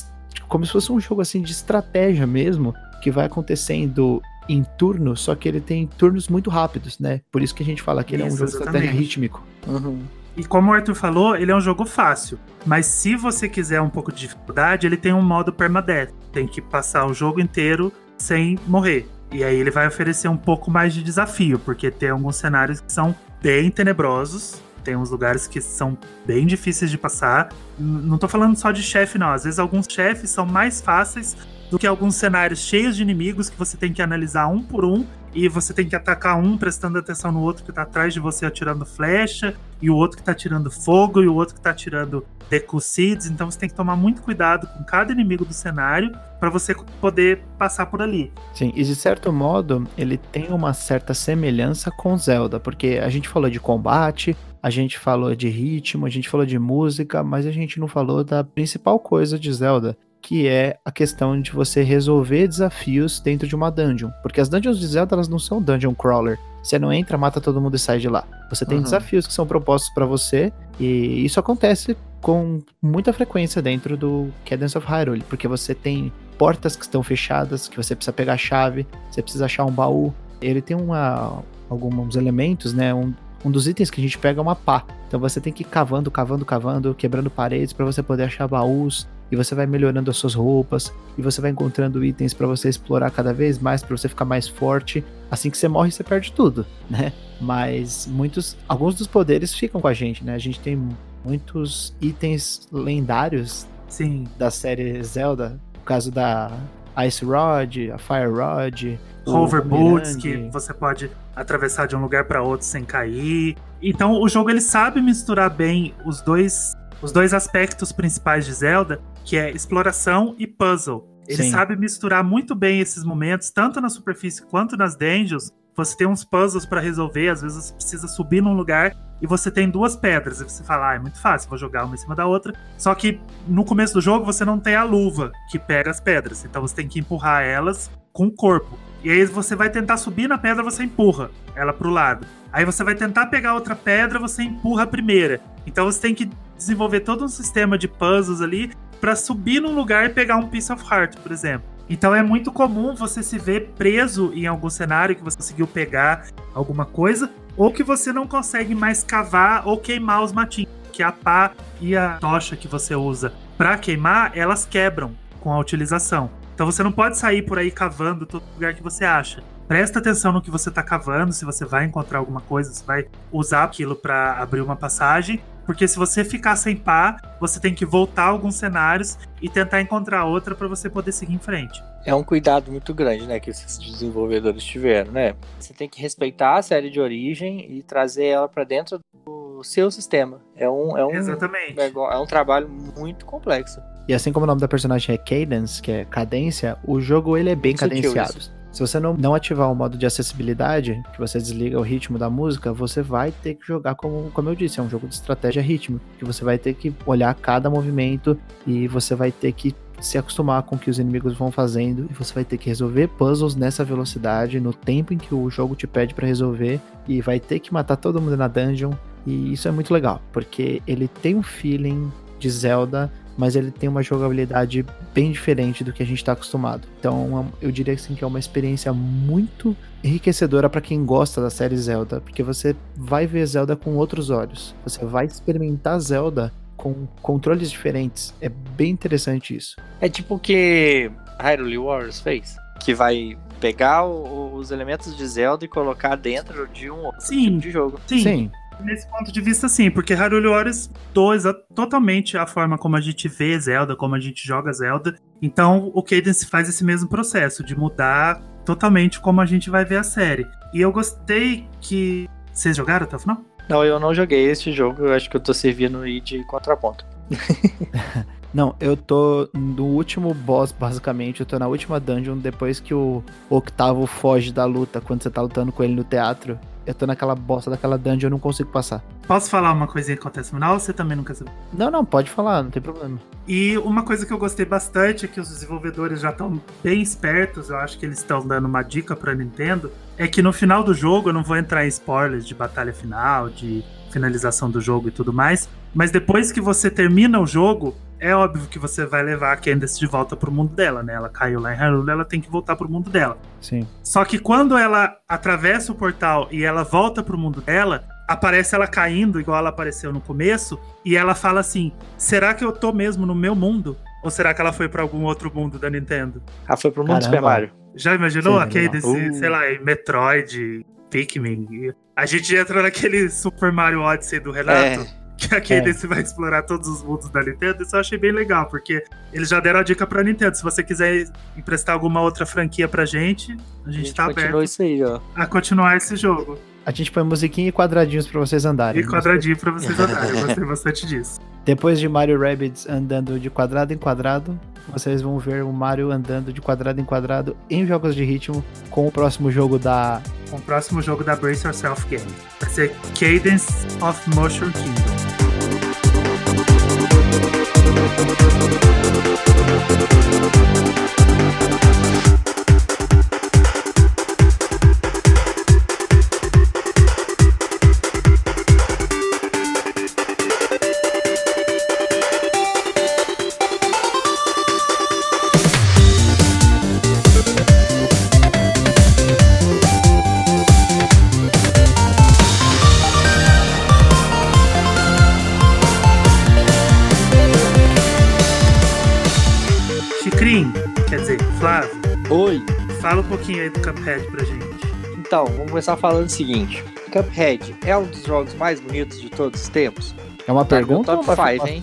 como se fosse um jogo assim de estratégia mesmo, que vai acontecendo em turno, só que ele tem turnos muito rápidos, né? Por isso que a gente fala que ele isso, é um jogo de estratégia rítmico. Uhum. E como o Arthur falou, ele é um jogo fácil. Mas se você quiser um pouco de dificuldade, ele tem um modo permadeath. Tem que passar o jogo inteiro sem morrer. E aí ele vai oferecer um pouco mais de desafio, porque tem alguns cenários que são bem tenebrosos. Tem uns lugares que são bem difíceis de passar. Não tô falando só de chefe, não. Às vezes alguns chefes são mais fáceis do que alguns cenários cheios de inimigos que você tem que analisar um por um e você tem que atacar um prestando atenção no outro que tá atrás de você atirando flecha, e o outro que tá atirando fogo, e o outro que tá atirando Deku Seeds. Então você tem que tomar muito cuidado com cada inimigo do cenário para você poder passar por ali. Sim, e de certo modo, ele tem uma certa semelhança com Zelda, porque a gente falou de combate, a gente falou de ritmo, a gente falou de música, mas a gente não falou da principal coisa de Zelda, que é a questão de você resolver desafios dentro de uma dungeon. Porque as dungeons de Zelda elas não são dungeon crawler. Você não entra, mata todo mundo e sai de lá. Você tem uhum. desafios que são propostos para você e isso acontece com muita frequência dentro do Cadence of Hyrule, porque você tem portas que estão fechadas, que você precisa pegar a chave, você precisa achar um baú. Ele tem uma, alguns elementos, né? Um, um dos itens que a gente pega é uma pá. Então você tem que ir cavando, cavando, cavando, quebrando paredes para você poder achar baús e você vai melhorando as suas roupas e você vai encontrando itens para você explorar cada vez mais, para você ficar mais forte. Assim que você morre, você perde tudo, [laughs] né? Mas muitos, alguns dos poderes ficam com a gente, né? A gente tem muitos itens lendários Sim. da série Zelda, no caso da Ice Rod, a Fire Rod, Hover Boots, que você pode atravessar de um lugar para outro sem cair. Então o jogo ele sabe misturar bem os dois os dois aspectos principais de Zelda, que é exploração e puzzle. Ele Sim. sabe misturar muito bem esses momentos, tanto na superfície quanto nas dungeons. Você tem uns puzzles para resolver, às vezes você precisa subir num lugar e você tem duas pedras. E você fala, ah, é muito fácil, vou jogar uma em cima da outra. Só que no começo do jogo você não tem a luva que pega as pedras, então você tem que empurrar elas com o corpo. E aí você vai tentar subir na pedra, você empurra ela pro lado. Aí você vai tentar pegar outra pedra, você empurra a primeira. Então você tem que desenvolver todo um sistema de puzzles ali para subir num lugar e pegar um piece of heart, por exemplo. Então é muito comum você se ver preso em algum cenário que você conseguiu pegar alguma coisa, ou que você não consegue mais cavar ou queimar os matinhos. Que a pá e a tocha que você usa para queimar, elas quebram com a utilização. Então você não pode sair por aí cavando todo lugar que você acha. Presta atenção no que você está cavando, se você vai encontrar alguma coisa, se vai usar aquilo para abrir uma passagem porque se você ficar sem pá, você tem que voltar alguns cenários e tentar encontrar outra para você poder seguir em frente. É um cuidado muito grande, né, que esses desenvolvedores tiveram, né? Você tem que respeitar a série de origem e trazer ela para dentro do seu sistema. É um, é um, Exatamente. É, um trabalho muito complexo. E assim como o nome da personagem é Cadence, que é cadência, o jogo ele é bem cadenciado. Se você não, não ativar o modo de acessibilidade, que você desliga o ritmo da música, você vai ter que jogar como, como eu disse, é um jogo de estratégia ritmo, que você vai ter que olhar cada movimento e você vai ter que se acostumar com o que os inimigos vão fazendo e você vai ter que resolver puzzles nessa velocidade, no tempo em que o jogo te pede para resolver e vai ter que matar todo mundo na dungeon. E isso é muito legal, porque ele tem um feeling de Zelda mas ele tem uma jogabilidade bem diferente do que a gente está acostumado. Então, eu diria assim que é uma experiência muito enriquecedora para quem gosta da série Zelda, porque você vai ver Zelda com outros olhos. Você vai experimentar Zelda com controles diferentes. É bem interessante isso. É tipo o que Hyrule Warriors fez, que vai pegar o, os elementos de Zelda e colocar dentro de um outro sim, tipo de jogo. Sim. sim. Nesse ponto de vista, sim, porque Hyrule Warriors dois totalmente a forma como a gente vê Zelda, como a gente joga Zelda. Então, o Cadence faz esse mesmo processo de mudar totalmente como a gente vai ver a série. E eu gostei que. Vocês jogaram até o final? Não, eu não joguei esse jogo, eu acho que eu tô servindo aí de contraponto. [laughs] [laughs] Não, eu tô no último boss, basicamente. Eu tô na última dungeon depois que o Octavo foge da luta quando você tá lutando com ele no teatro eu tô naquela bosta daquela dungeon, eu não consigo passar. Posso falar uma coisinha que acontece no final ou você também não quer saber? Não, não, pode falar, não tem problema. E uma coisa que eu gostei bastante é que os desenvolvedores já estão bem espertos, eu acho que eles estão dando uma dica pra Nintendo, é que no final do jogo, eu não vou entrar em spoilers de batalha final, de finalização do jogo e tudo mais, mas depois que você termina o jogo, é óbvio que você vai levar a Candace de volta pro mundo dela, né? Ela caiu lá em Hyrule, ela tem que voltar pro mundo dela. Sim. Só que quando ela atravessa o portal e ela volta pro mundo dela, aparece ela caindo, igual ela apareceu no começo, e ela fala assim: será que eu tô mesmo no meu mundo? Ou será que ela foi para algum outro mundo da Nintendo? Ela foi pro mundo Caramba. Super Mario. Já imaginou a Candace, uh. sei lá, em Metroid, Pikmin. A gente entra naquele Super Mario Odyssey do Renato. É. Que aquele É. você vai explorar todos os mundos da Nintendo, isso eu achei bem legal, porque eles já deram a dica pra Nintendo. Se você quiser emprestar alguma outra franquia pra gente, a A gente, gente tá aberto isso aí, ó. a continuar esse jogo. A gente põe musiquinha e quadradinhos pra vocês andarem. E quadradinho pra vocês andarem. Eu [laughs] gostei bastante disso. Depois de Mario Rabbids andando de quadrado em quadrado, vocês vão ver o Mario andando de quadrado em quadrado em jogos de ritmo com o próximo jogo da Com o próximo jogo da Brace Yourself Game. Vai ser Cadence of Motion Kingdom. Começar falando o seguinte. Cuphead é um dos jogos mais bonitos de todos os tempos? É uma Tá pergunta top uma 5, hein?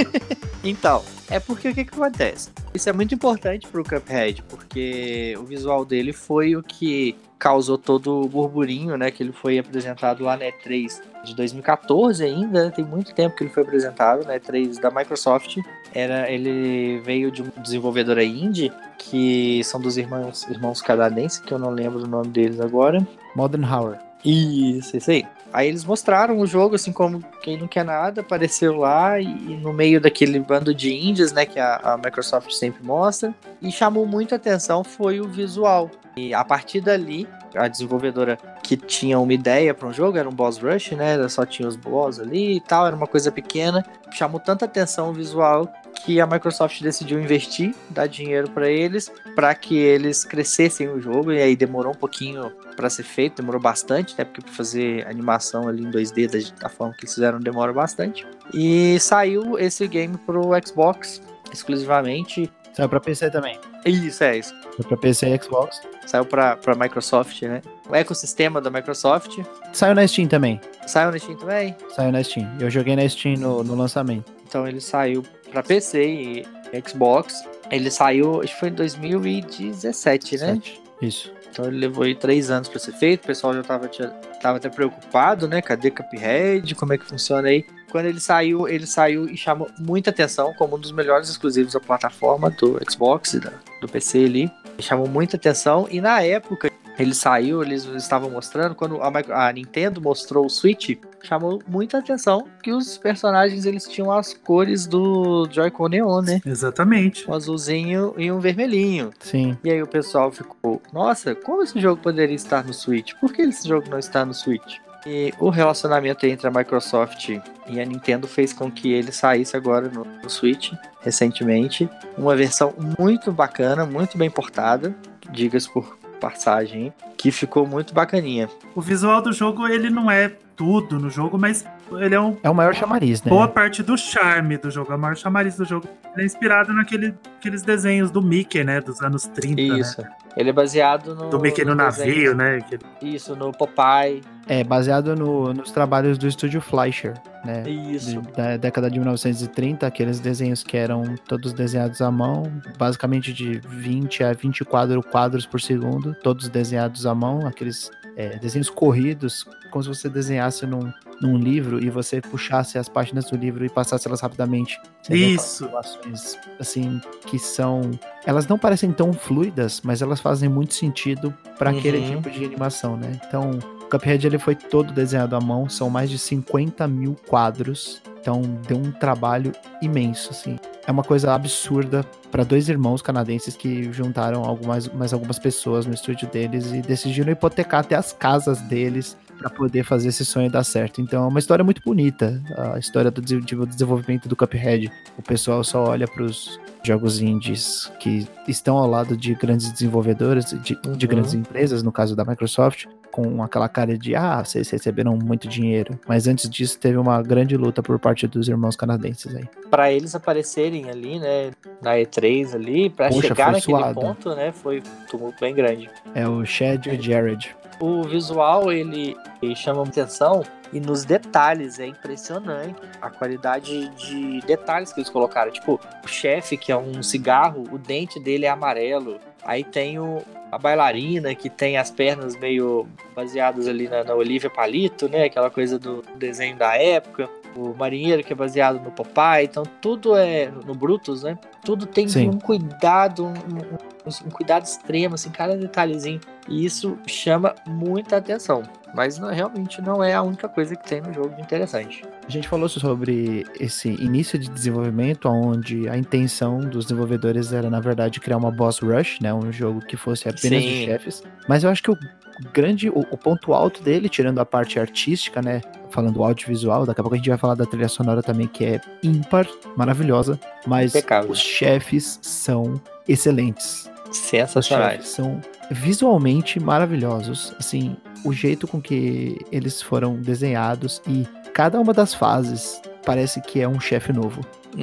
[laughs] então, é porque o que, que acontece? Isso é muito importante pro Cuphead, porque o visual dele foi o que causou todo o burburinho, né? Que ele foi apresentado lá na E3 de 2014 ainda, né, tem muito tempo que ele foi apresentado na E3 da Microsoft. Era, ele veio de uma desenvolvedora indie, que são dos irmãos, irmãos canadenses, que eu não lembro o nome deles agora. Modern Hour. Isso, isso aí. Aí eles mostraram o jogo, assim, como quem não quer nada, apareceu lá e, e no meio daquele bando de índias, né, que a, a Microsoft sempre mostra. E chamou muita atenção foi o visual. E a partir dali, a desenvolvedora que tinha uma ideia para um jogo, era um boss rush, né, ela só tinha os boss ali e tal, era uma coisa pequena. Chamou tanta atenção o visual que a Microsoft decidiu investir, dar dinheiro para eles, para que eles crescessem o jogo. E aí demorou um pouquinho para ser feito, demorou bastante, né? Porque para fazer animação ali em 2D da, da forma que eles fizeram demora bastante. E saiu esse game pro Xbox exclusivamente. Saiu pra PC também. Isso, é isso. Saiu pra PC e Xbox. Saiu pra, pra Microsoft, né? O ecossistema da Microsoft. Saiu na Steam também. Saiu na Steam também. Saiu na Steam. Eu joguei na Steam no, no lançamento. Então ele saiu pra PC e Xbox. Ele saiu, acho que foi em 2017, né? Isso. Então ele levou aí três anos pra ser feito. O pessoal já tava, tinha- tava até preocupado, né? Cadê Cuphead? Como é que funciona aí? Quando ele saiu, ele saiu e chamou muita atenção como um dos melhores exclusivos da plataforma do Xbox e da- do PC ali. Chamou muita atenção e na época ele saiu, eles estavam mostrando, quando a, a Nintendo mostrou o Switch, chamou muita atenção que os personagens eles tinham as cores do Joy-Con Neon, né? Exatamente. Um azulzinho e um vermelhinho. Sim. E aí o pessoal ficou, nossa, como esse jogo poderia estar no Switch? Por que esse jogo não está no Switch? E o relacionamento entre a Microsoft e a Nintendo fez com que ele saísse agora no, no Switch, recentemente. Uma versão muito bacana, muito bem portada, diga-se por passagem, que ficou muito bacaninha. O visual do jogo, ele não é tudo no jogo, mas ele é um É o maior chamariz, né? boa parte do charme do jogo. A maior chamariz do jogo ele é inspirado naquele, naqueles desenhos do Mickey, né? Dos anos 30, né? Isso. Ele é baseado no. Do Mickey no nos navio, desenhos. né? Aquele- Isso, no Popeye. É baseado no- nos trabalhos do estúdio Fleischer, né? Isso. de- da década de 1930, aqueles desenhos que eram todos desenhados à mão, basicamente de 20 a 24 quadros por segundo, todos desenhados à mão, aqueles é, desenhos corridos, como se você desenhasse num, num livro e você puxasse as páginas do livro e passasse elas rapidamente. Isso. animações, assim, que são... Elas não parecem tão fluidas, mas elas fazem muito sentido para aquele Uhum. tipo de animação, né? Então, Cuphead ele foi todo desenhado à mão, são mais de 50 mil quadros, então deu um trabalho imenso, assim. É uma coisa absurda para dois irmãos canadenses que juntaram algumas, mais algumas pessoas no estúdio deles e decidiram hipotecar até as casas deles para poder fazer esse sonho dar certo. Então é uma história muito bonita, a história do de- de desenvolvimento do Cuphead. O pessoal só olha para os jogos indies que estão ao lado de grandes desenvolvedoras, de, de Uhum. grandes empresas, no caso da Microsoft, com aquela cara de ah, vocês receberam muito dinheiro. Mas antes disso teve uma grande luta por parte dos irmãos canadenses aí. Pra eles aparecerem ali, né, na E3 ali, pra Poxa, chegar naquele suado. ponto, né, foi um tumulto bem grande. É o Chad e o Jared. O visual, ele, ele chama atenção e nos detalhes, é impressionante a qualidade de detalhes que eles colocaram. Tipo, o chefe, que é um cigarro, o dente dele é amarelo. Aí tem o, a bailarina, que tem as pernas meio baseadas ali na, na Olivia Palito, né? Aquela coisa do desenho da época. O marinheiro, que é baseado no Popeye. Então, tudo é no Brutus, né? Tudo tem Sim. um cuidado, um, um- um cuidado extremo, assim, cada detalhezinho. E isso chama muita atenção. Mas não- realmente não é a única coisa que tem no jogo de interessante. A gente falou sobre esse início de desenvolvimento, onde a intenção dos desenvolvedores era, na verdade, criar uma boss rush, né? Um jogo que fosse apenas de Sim. chefes. Mas eu acho que o grande, o, o ponto alto dele, tirando a parte artística, né? Falando audiovisual, daqui a pouco a gente vai falar da trilha sonora também, que é ímpar, maravilhosa. Mas Impecável. os chefes são excelentes. Sensacionais. são visualmente maravilhosos. Assim, o jeito com que eles foram desenhados e cada uma das fases parece que é um chefe novo.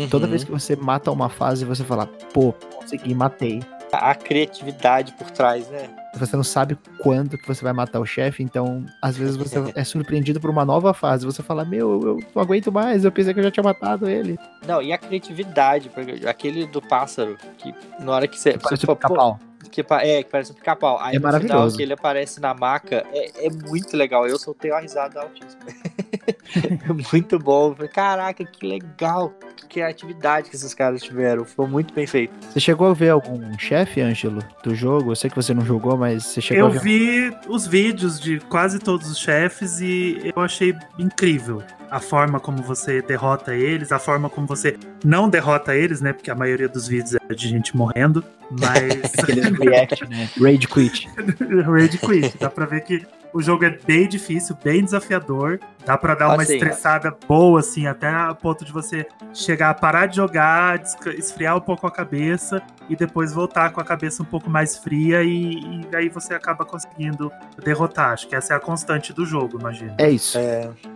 Toda Uhum. vez que você mata uma fase, você fala, pô, consegui, matei. A criatividade por trás, né? Você não sabe quando que você vai matar o chefe, então às vezes você é surpreendido por uma nova fase. Você fala, meu, eu não aguento mais, eu pensei que eu já tinha matado ele. Não, e a criatividade, aquele do pássaro, que na hora que você. Parece pô, pica-pau. Que é, que parece um pica-pau. Aí É maravilhoso. final que ele aparece na maca, é, é muito legal. Eu soltei uma risada altíssima. [laughs] é muito bom. Eu Caraca, que legal. Que criatividade que esses caras tiveram. Foi muito bem feito. Você chegou a ver algum chefe, Ângelo, do jogo? Eu sei que você não jogou, mas você chegou Eu a ver. vi os vídeos de quase todos os chefes e eu achei incrível a forma como você derrota eles, a forma como você não derrota eles, né? Porque a maioria dos vídeos é de gente morrendo, [laughs] mas Aqueles react, né? Rage quit. [laughs] Rage Quit. Dá pra ver que o jogo é bem difícil, bem desafiador. Dá pra dar uma Assim, estressada boa, assim, até a ponto de você chegar a parar de jogar, esfriar um pouco a cabeça e depois voltar com a cabeça um pouco mais fria e, e aí você acaba conseguindo derrotar. Acho que essa é a constante do jogo, imagino. É isso.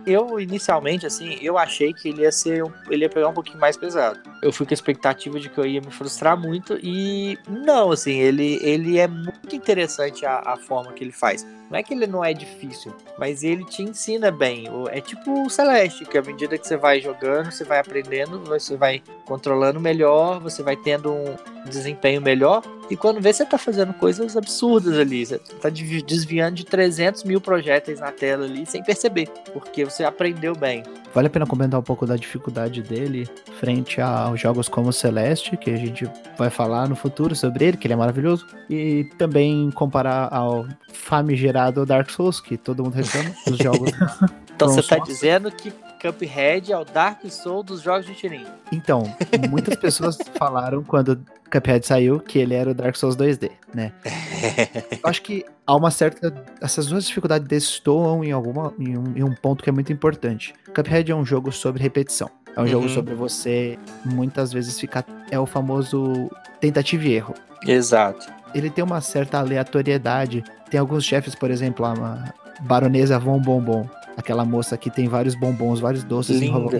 Eu, inicialmente, assim, eu achei que ele ia ser. um- ele ia pegar um pouquinho mais pesado. Eu fui com a expectativa de que eu ia me frustrar muito. E não, assim, ele, ele é muito interessante a, a forma que ele faz. Não é que ele não é difícil, mas ele te ensina bem. É tipo o Celeste, que à medida que você vai jogando, você vai aprendendo, você vai controlando melhor, você vai tendo um desempenho melhor. E quando vê, você tá fazendo coisas absurdas ali. Você tá desvi- desviando de 300 mil projéteis na tela ali sem perceber, porque você aprendeu bem. Vale a pena comentar um pouco da dificuldade dele frente aos jogos como Celeste, que a gente vai falar no futuro sobre ele, que ele é maravilhoso. E também comparar ao famigerado Dark Souls, que todo mundo reclama, os jogos. [laughs] Então você tá Software. dizendo que Cuphead é o Dark Soul dos jogos de tirinho. Então, muitas pessoas [laughs] falaram quando Cuphead saiu que ele era o Dark Souls 2D, né? [laughs] Eu acho que há uma certa. Essas duas dificuldades destoam em, alguma, em, um, em um ponto que é muito importante. Cuphead é um jogo sobre repetição. É um jogo Uhum. sobre você muitas vezes ficar. É o famoso tentativa e erro. Exato. Ele tem uma certa aleatoriedade. Tem alguns chefes, por exemplo, a Baronesa Von Bombom. Aquela moça que tem vários bombons, vários doces volta.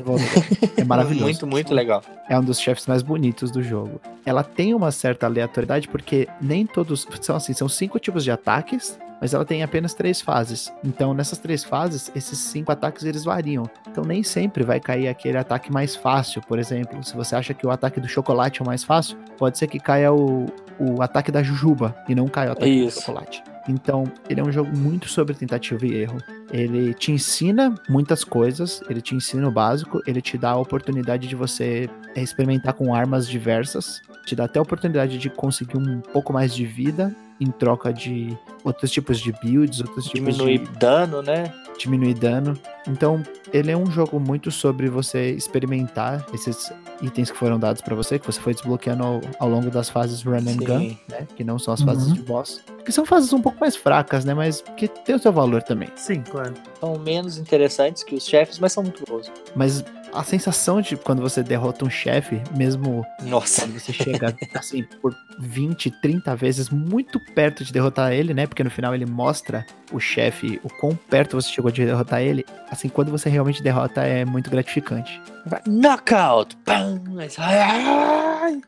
É [laughs] maravilhoso. Muito, muito legal. É um dos chefes mais bonitos do jogo. Ela tem uma certa aleatoriedade porque nem todos são assim, são cinco tipos de ataques, mas ela tem apenas três fases. Então, nessas três fases, esses cinco ataques eles variam. Então, nem sempre vai cair aquele ataque mais fácil. Por exemplo, se você acha que o ataque do chocolate é o mais fácil, pode ser que caia o, o ataque da jujuba e não caia o ataque Isso. do chocolate. Então, ele é um jogo muito sobre tentativa e erro. Ele te ensina muitas coisas, ele te ensina o básico, ele te dá a oportunidade de você experimentar com armas diversas, te dá até a oportunidade de conseguir um pouco mais de vida em troca de outros tipos de builds, outros tipos Diminuir de dano, né? diminuir dano. Então, ele é um jogo muito sobre você experimentar esses itens que foram dados pra você, que você foi desbloqueando ao, ao longo das fases run and Sim. gun, né? Que não são as fases Uhum. de boss. Que são fases um pouco mais fracas, né? Mas que tem o seu valor também. Sim, claro. São menos interessantes que os chefes, mas são muito bons. Mas a sensação de quando você derrota um chefe, mesmo Nossa. quando você chega assim por 20, 30 vezes muito perto de derrotar ele, né? Porque no final ele mostra o chefe, o quão perto você chegou de derrotar ele. Assim, quando você realmente derrota, é muito gratificante. Knockout! Pam!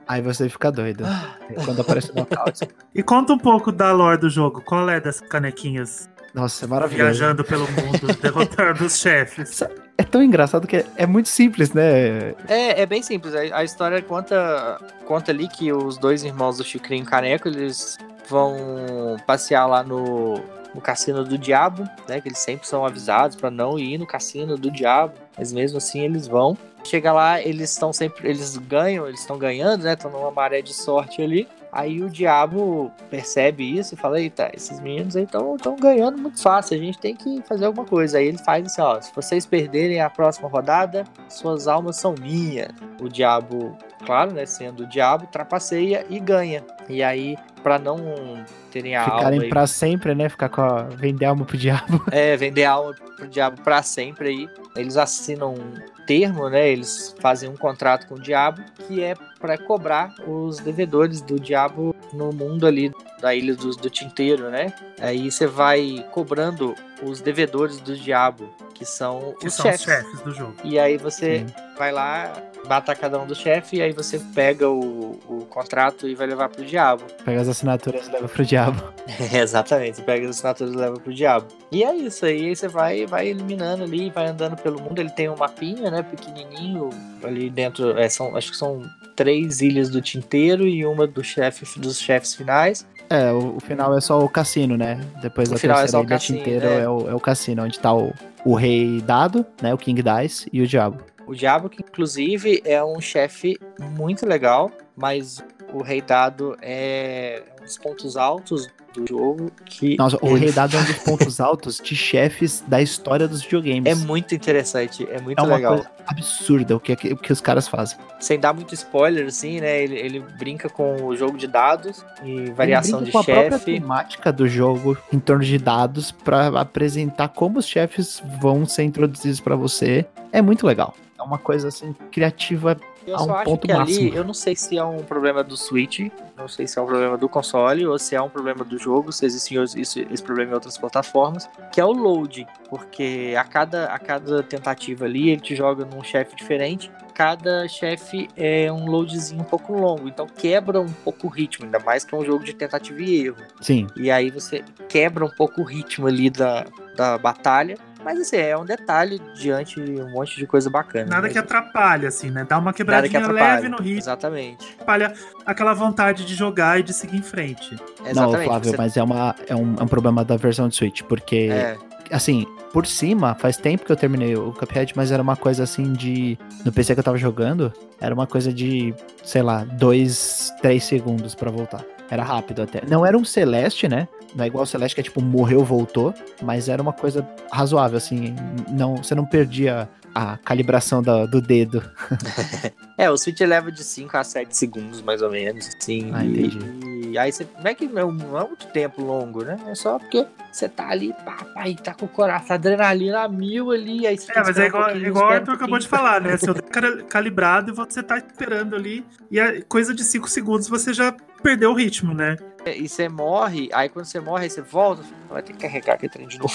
Aí você- fica doido. Ah. Quando aparece o knockout. E conta um pouco da lore do jogo. Qual é dessas canequinhas Nossa, é maravilhoso. viajando pelo mundo, [laughs] derrotando os chefes? É tão engraçado que é, é muito simples, né? É, é bem simples. A, a história conta, conta ali que os dois irmãos do Chicrinho e Caneco, eles vão passear lá no, no cassino do diabo, né? Que eles sempre são avisados pra não ir no cassino do diabo, mas mesmo assim eles vão. Chega lá, eles estão sempre, eles ganham, eles estão ganhando, né? Estão numa maré de sorte ali. Aí o diabo percebe isso e fala: Eita, esses meninos aí estão ganhando muito fácil, a gente tem que fazer alguma coisa. Aí ele faz assim: Ó, se vocês perderem a próxima rodada, suas almas são minhas. O diabo, claro, né? Sendo o diabo, trapaceia e ganha. E aí, pra não terem a alma. Ficarem aí- pra sempre, né? Ficar com a. Vender alma pro diabo. [laughs] é, vender alma pro diabo pra sempre aí. Eles assinam um termo, né? Eles fazem um contrato com o diabo que é pra cobrar os devedores do diabo no mundo ali da ilha do, do tinteiro, né? Aí você vai cobrando os devedores do diabo, que são Que os são chefes. os chefes do jogo. E aí você Sim. vai lá, mata cada um dos chefes, e aí você pega o, o contrato e vai levar pro diabo. Pega as assinaturas e leva pro diabo. [laughs] Exatamente, você pega as assinaturas e leva pro diabo. E é isso aí, você vai, vai eliminando ali, vai andando pelo mundo. Ele tem um mapinha, né, pequenininho, ali dentro, é, são, acho que são três ilhas do tinteiro e uma do chefe, dos chefes finais. É, o, o final é só o cassino, né? Depois O da final é terceira o ilha cassino, inteiro é. é. o, é o cassino, onde tá o, o rei dado, né? O King Dice e o diabo. O diabo, que inclusive é um chefe muito legal, mas o rei dado é um dos pontos altos do jogo que Nossa, o rei dado é um dos [laughs] pontos altos de chefes da história dos videogames. é muito interessante, é muito É uma legal. coisa absurda o que, o que os caras fazem. Sem dar muito spoiler, assim, né? Ele, ele brinca com o jogo de dados e variação Ele de brinca com a própria chefe. temática do jogo em torno de dados pra apresentar como os chefes vão ser introduzidos pra você. É muito legal. Uma coisa assim criativa. Eu a só um acho ponto que ali, máximo. eu não sei se é um problema do Switch, não sei se é um problema do console ou se é um problema do jogo, se existe isso, esse problema em outras plataformas, que é o load, porque a cada, a cada tentativa ali ele te joga num chefe diferente, cada chefe é um loadzinho um pouco longo, então quebra um pouco o ritmo, ainda mais que é um jogo de tentativa e erro. Sim, E aí você quebra um pouco o ritmo ali da, da batalha. Mas assim, é um detalhe diante de um monte de coisa bacana. Nada Mas que atrapalhe, assim, né? Dá uma que quebradinha atrapalhe. leve no ritmo, Exatamente. atrapalha aquela vontade de jogar e de seguir em frente. não, Exatamente. Flávio, Você- mas é, uma, é, um, é um problema da versão de Switch, porque É, assim, por cima, faz tempo que eu terminei o Cuphead, mas era uma coisa assim de. No PC que eu tava jogando, era uma coisa de, sei lá, dois, três segundos pra voltar. Era rápido até. Não era um Celeste, né? Não é igual o Celeste que é tipo, morreu, voltou. Mas era uma coisa razoável, assim. Não, você não perdia a calibração da- do dedo. [laughs] É, o Switch leva de 5 a 7 segundos, mais ou menos, assim. Ah, e, entendi. e aí você. Não é que não, não é muito tempo longo, né? É só porque você tá ali, e tá com o coração, a adrenalina a mil ali, aí você É, mas é espera um igual, igual o um Arthur acabou de falar, né? Seu [laughs] dedo calibrado e você tá esperando ali. E é coisa de 5 segundos você já perdeu o ritmo, né? E você morre, aí quando você morre, você volta, vai ter que carregar aquele trem de novo.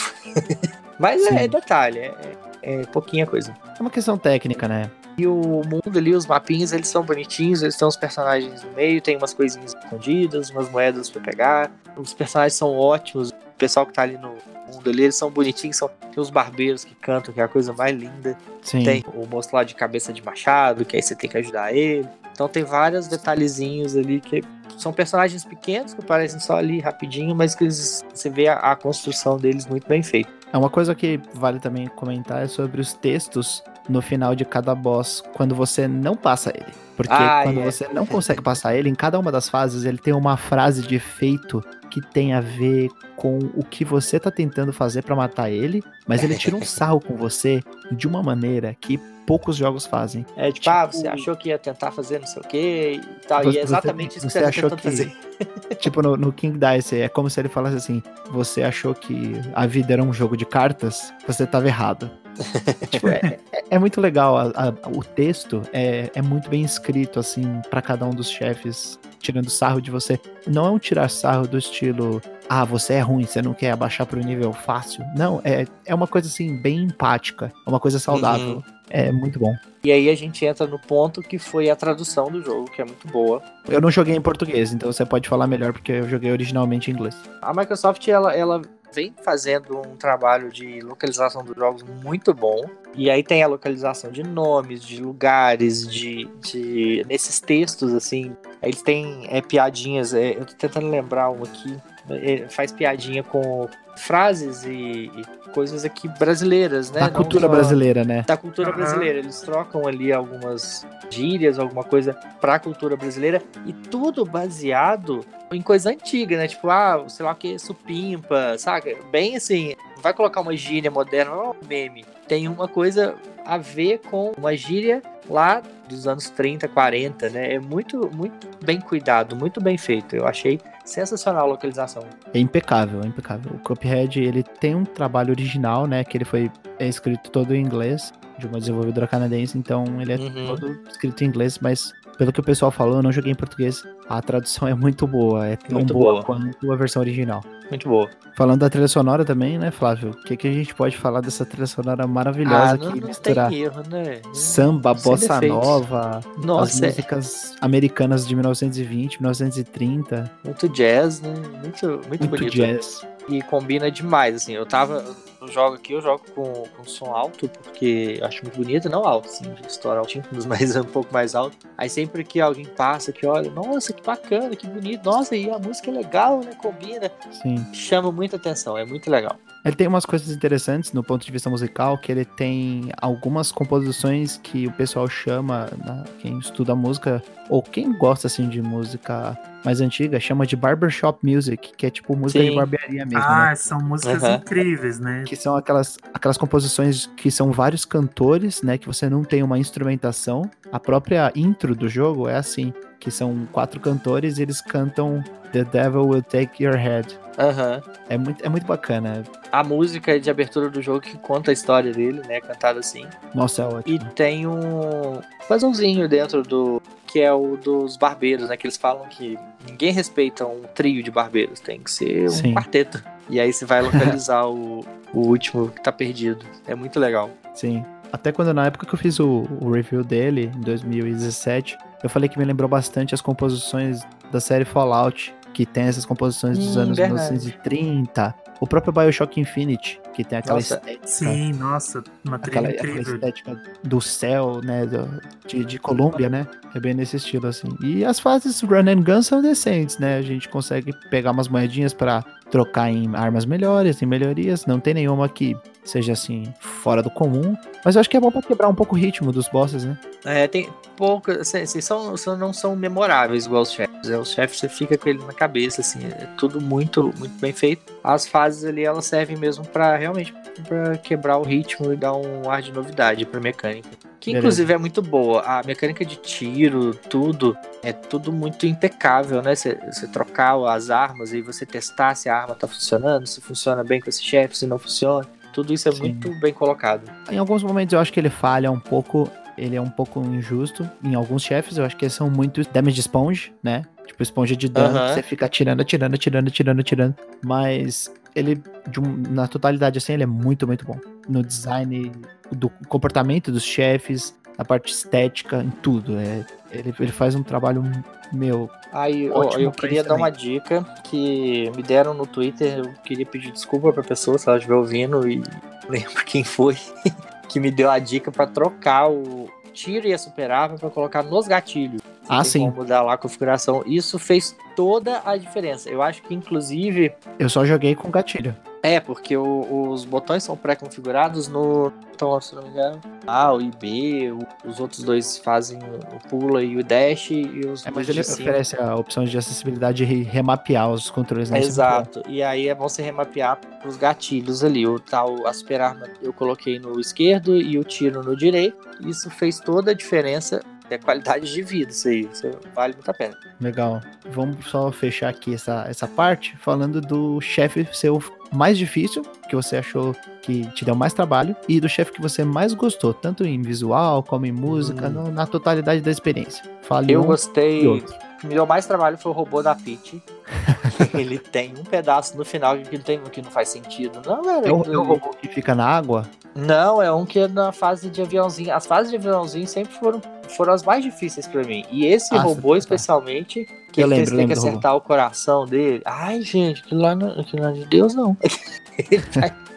[laughs] Mas é, Sim. é detalhe, é, é, é pouquinha coisa. É uma questão técnica, né? E o mundo ali, os mapinhas, eles são bonitinhos, eles têm os personagens no meio, tem umas coisinhas escondidas, umas moedas pra pegar. Os personagens são ótimos, o pessoal que tá ali no mundo ali, eles são bonitinhos, são, tem os barbeiros que cantam, que é a coisa mais linda. Sim. Tem o moço lá de cabeça de machado, que aí você tem que ajudar ele. Então tem vários detalhezinhos ali que são personagens pequenos que aparecem só ali rapidinho, mas que eles, você vê a, a construção deles muito bem feita. É uma coisa que vale também comentar é sobre os textos no final de cada boss quando você não passa ele. Porque Ah, quando é. você não consegue passar ele, em cada uma das fases ele tem uma frase de efeito que tem a ver com o que você tá tentando fazer pra matar ele, mas ele tira um [laughs] sarro com você de uma maneira que poucos jogos fazem. É tipo, Tipo- ah, você achou que ia tentar fazer não sei o que e tal. Você- e é exatamente isso que você você tá achou que- fazer. [laughs] tipo, no, no King Dice, é como se ele falasse assim: você achou que a vida era um jogo de cartas, você tava errado. [laughs] tipo, é, é, é, muito legal. A, a, o texto é, é muito bem escrito, assim, para cada um dos chefes, tirando sarro de você. Não é um tirar sarro do estilo, ah, você é ruim, você não quer abaixar pro nível fácil. Não, é, é uma coisa, assim, bem empática. É uma coisa saudável. Uhum. É muito bom. E aí a gente entra no ponto que foi a tradução do jogo, que é muito boa. Eu não joguei em português, então você pode falar melhor, porque eu joguei originalmente em inglês. A Microsoft, ela, ela vem fazendo um trabalho de localização dos jogos muito bom. E aí tem a localização de nomes, de lugares, de, de nesses textos, assim. Eles têm é, piadinhas, é, eu tô tentando lembrar um aqui. É, faz piadinha com frases e, e, coisas aqui brasileiras, né? Da cultura só, brasileira, né? Da cultura uhum. brasileira. Eles trocam ali algumas gírias, alguma coisa pra cultura brasileira e tudo baseado em coisa antiga, né? Tipo, ah, sei lá o que, supimpa, saca? Bem assim, não vai colocar uma gíria moderna, não é um meme. Tem uma coisa a ver com uma gíria lá dos anos 30, 40, né? É muito, muito bem cuidado, muito bem feito. Eu achei sensacional a localização. É impecável, é impecável. O Cuphead, ele tem um trabalho original, né? Que ele foi é escrito todo em inglês, de uma desenvolvedora canadense, então ele é uhum. todo escrito em inglês, mas pelo que o pessoal falou, eu não joguei em português. A tradução é muito boa, é tão muito boa, boa quanto a versão original. Muito boa. Falando da trilha sonora também, né, Flávio? O que, que a gente pode falar dessa trilha sonora maravilhosa ah, não, que não mistura erro, né? samba, Sem bossa defeitos. nova, Nossa, as é. músicas é. americanas de 1920, 1930. Muito jazz, né? Muito, muito, muito bonito. jazz. E combina demais, assim. Eu tava jogo aqui, eu jogo com, com som alto, porque eu acho muito bonito, não alto, assim, de estourar altinho, [laughs] mas um pouco mais alto. Aí sempre que alguém passa que olha, nossa, que bacana, que bonito, nossa, e a música é legal, né? Combina. Sim. Chama muita atenção, é muito legal. Ele tem umas coisas interessantes no ponto de vista musical, que ele tem algumas composições que o pessoal chama, né, quem estuda música, ou quem gosta assim de música mais antiga, chama de barbershop music, que é tipo música Sim. de barbearia mesmo. Ah, né? são músicas uhum. incríveis, né? Que são aquelas, aquelas composições que são vários cantores, né? Que você não tem uma instrumentação. A própria intro do jogo é assim, que são quatro cantores e eles cantam The Devil Will Take Your Head. Uhum. É, muito, é muito bacana. A música de abertura do jogo que conta a história dele, né? Cantada assim. Nossa, é ótimo. E tem um puzzlezinho dentro do. Que é o dos barbeiros, né? Que eles falam que ninguém respeita um trio de barbeiros, tem que ser um Sim. quarteto. E aí você vai [laughs] localizar o, o último que tá perdido. É muito legal. Sim. Até quando na época que eu fiz o, o review dele, em 2017, eu falei que me lembrou bastante as composições da série Fallout que tem essas composições dos hum, anos verdade. 1930. O próprio Bioshock Infinite, que tem aquela nossa, estética. Sim, nossa, uma aquela, aquela estética do céu, né? Do, de, de Colômbia, né? É bem nesse estilo, assim. E as fases Run and Gun são decentes, né? A gente consegue pegar umas moedinhas para trocar em armas melhores, em melhorias. Não tem nenhuma que seja assim, fora do comum. Mas eu acho que é bom pra quebrar um pouco o ritmo dos bosses, né? É, tem poucas. Assim, assim, são, são, não são memoráveis igual os chefes. É, os chefes você fica com ele na cabeça, assim, é tudo muito, muito bem feito. As fases ali elas servem mesmo para realmente para quebrar o ritmo e dar um ar de novidade pra mecânica. Que inclusive Beleza. é muito boa. A mecânica de tiro, tudo, é tudo muito impecável, né? Você trocar as armas e você testar se a arma tá funcionando, se funciona bem com esse chefe, se não funciona. Tudo isso é Sim. muito bem colocado. Em alguns momentos eu acho que ele falha um pouco. Ele é um pouco injusto. Em alguns chefes, eu acho que eles são muito damage sponge, né? Tipo, esponja de dano, você fica atirando, atirando, atirando, atirando, atirando. Mas ele, um, na totalidade, assim, ele é muito, muito bom. No design, do comportamento dos chefes, na parte estética, em tudo. É, ele, ele faz um trabalho, meu. Aí, eu, eu queria dar uma dica que me deram no Twitter. Eu queria pedir desculpa pra pessoa se ela estiver ouvindo e [laughs] lembro quem foi [laughs] que me deu a dica para trocar o tiro e a superava para colocar nos gatilhos. Ah, sim. mudar lá a configuração. Isso fez toda a diferença. Eu acho que, inclusive. Eu só joguei com gatilho. É, porque o, os botões são pré-configurados no. Então, se não me engano, A, o IB, os outros dois fazem o pula e o dash e os. É, mas ele oferece a opção de acessibilidade de remapear os controles. Né? Exato. E aí é bom você remapear os gatilhos ali. O tal, a super arma eu coloquei no esquerdo e o tiro no direito. Isso fez toda a diferença É qualidade de vida isso aí. Isso vale muito a pena. Legal. Vamos só fechar aqui essa, essa parte falando do chefe seu mais difícil, que você achou que te deu mais trabalho, e do chefe que você mais gostou, tanto em visual como em música, Hum. no- na totalidade da experiência. Fale Eu um gostei. Que me deu mais trabalho foi o robô da Peach. [laughs] ele tem um pedaço no final que não, tem, que não faz sentido. Não, velho. É o, aquilo é robô que fica na água? Não, é um que é na fase de aviãozinho. As fases de aviãozinho sempre foram, foram as mais difíceis pra mim. E esse Ah, robô, tá. especialmente, que Eu ele lembro, tem que lembro acertar o coração dele. Ai, gente, aquilo lá não, aquilo lá é de Deus, não. [laughs]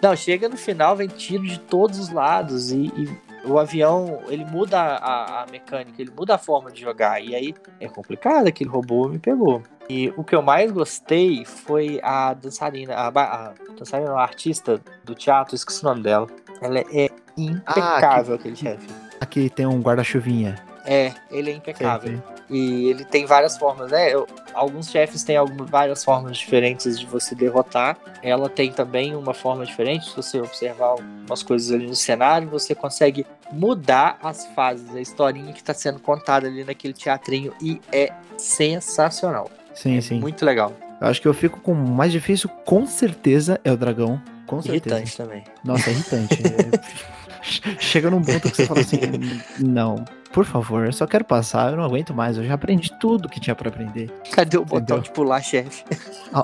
Não, chega no final, vem tiro de todos os lados e, e o avião, ele muda a, a mecânica, ele muda a forma de jogar. E aí é complicado, aquele robô me pegou. E o que eu mais gostei foi a dançarina, a, a dançarina, a artista do teatro, esqueci o nome dela. Ela é impecável, aquele chefe. Aqui tem um guarda-chuvinha. É, ele é impecável. E ele tem várias formas, né? Eu- alguns chefes têm algumas, várias formas diferentes de você derrotar. Ela tem também uma forma diferente. Se você observar umas coisas ali no cenário, você consegue mudar as fases, a historinha que está sendo contada ali naquele teatrinho. E é sensacional. Sim, é sim. muito legal. Eu acho que eu fico com o mais difícil, com certeza, é o dragão. Com certeza. Irritante também. Nossa, é irritante. [laughs] [laughs] Chega num ponto que você fala assim: não, por favor, eu só quero passar, eu não aguento mais, eu já aprendi tudo que tinha pra aprender. Cadê o botão Entendeu? de pular, chefe?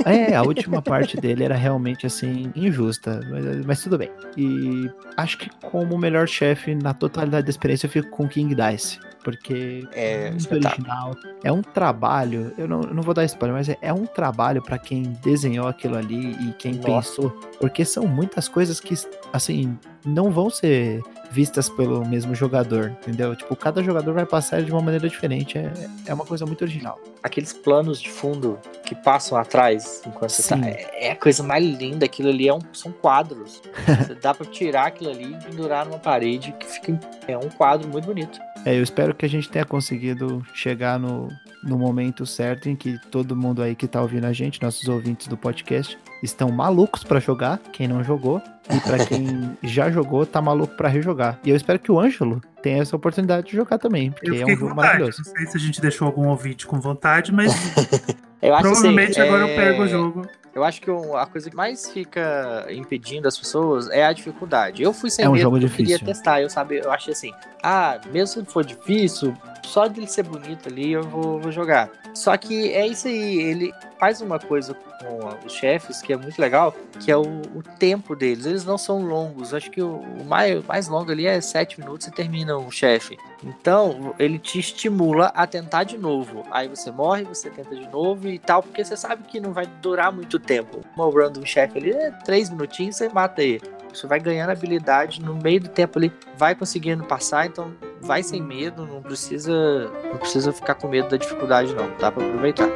É, a última parte dele era realmente assim, injusta, mas, mas tudo bem. E acho que como melhor chefe na totalidade da experiência eu fico com King Dice. Porque É muito espetáculo. original. É um trabalho, eu não, eu não vou dar spoiler, mas é, é um trabalho pra quem desenhou aquilo ali e quem Nossa. pensou. Porque são muitas coisas que, assim, não vão ser vistas pelo mesmo jogador, entendeu? Tipo, cada jogador vai passar de uma maneira diferente. É, é uma coisa muito original. Aqueles planos de fundo que passam atrás enquanto você Sim. tá. É é a coisa mais linda. Aquilo ali é um, são quadros. [laughs] Você dá pra tirar aquilo ali e pendurar numa parede que fica. É um quadro muito bonito. É, eu espero que a gente tenha conseguido chegar no, no momento certo em que todo mundo aí que tá ouvindo a gente, nossos ouvintes do podcast, estão malucos pra jogar, quem não jogou, e pra [laughs] quem já jogou, tá maluco pra rejogar. E eu espero que o Ângelo tenha essa oportunidade de jogar também, porque Eu é um jogo vontade. maravilhoso. Não sei se a gente deixou algum ouvinte com vontade, mas [laughs] Eu acho provavelmente assim, agora eu é, pego o jogo. Eu acho que a coisa que mais fica impedindo as pessoas é a dificuldade. Eu fui sem É um medo, jogo eu queria testar. Eu sabia, eu achei assim, ah, mesmo se for difícil, só dele ser bonito ali eu vou, vou jogar. Só que é isso aí, ele faz uma coisa com os chefes que é muito legal, que é o, o tempo deles. Eles não são longos. Acho que o, o mais, mais longo ali é sete minutos e termina o chefe. Então, ele te estimula a tentar de novo. Aí você morre, você tenta de novo e tal, porque você sabe que não vai durar muito tempo. Uma run do chefe ali é três minutinhos você mata ele. Você vai ganhando habilidade no meio do tempo ali, vai conseguindo passar, então vai sem medo, não precisa, não precisa ficar com medo da dificuldade não, dá pra aproveitar.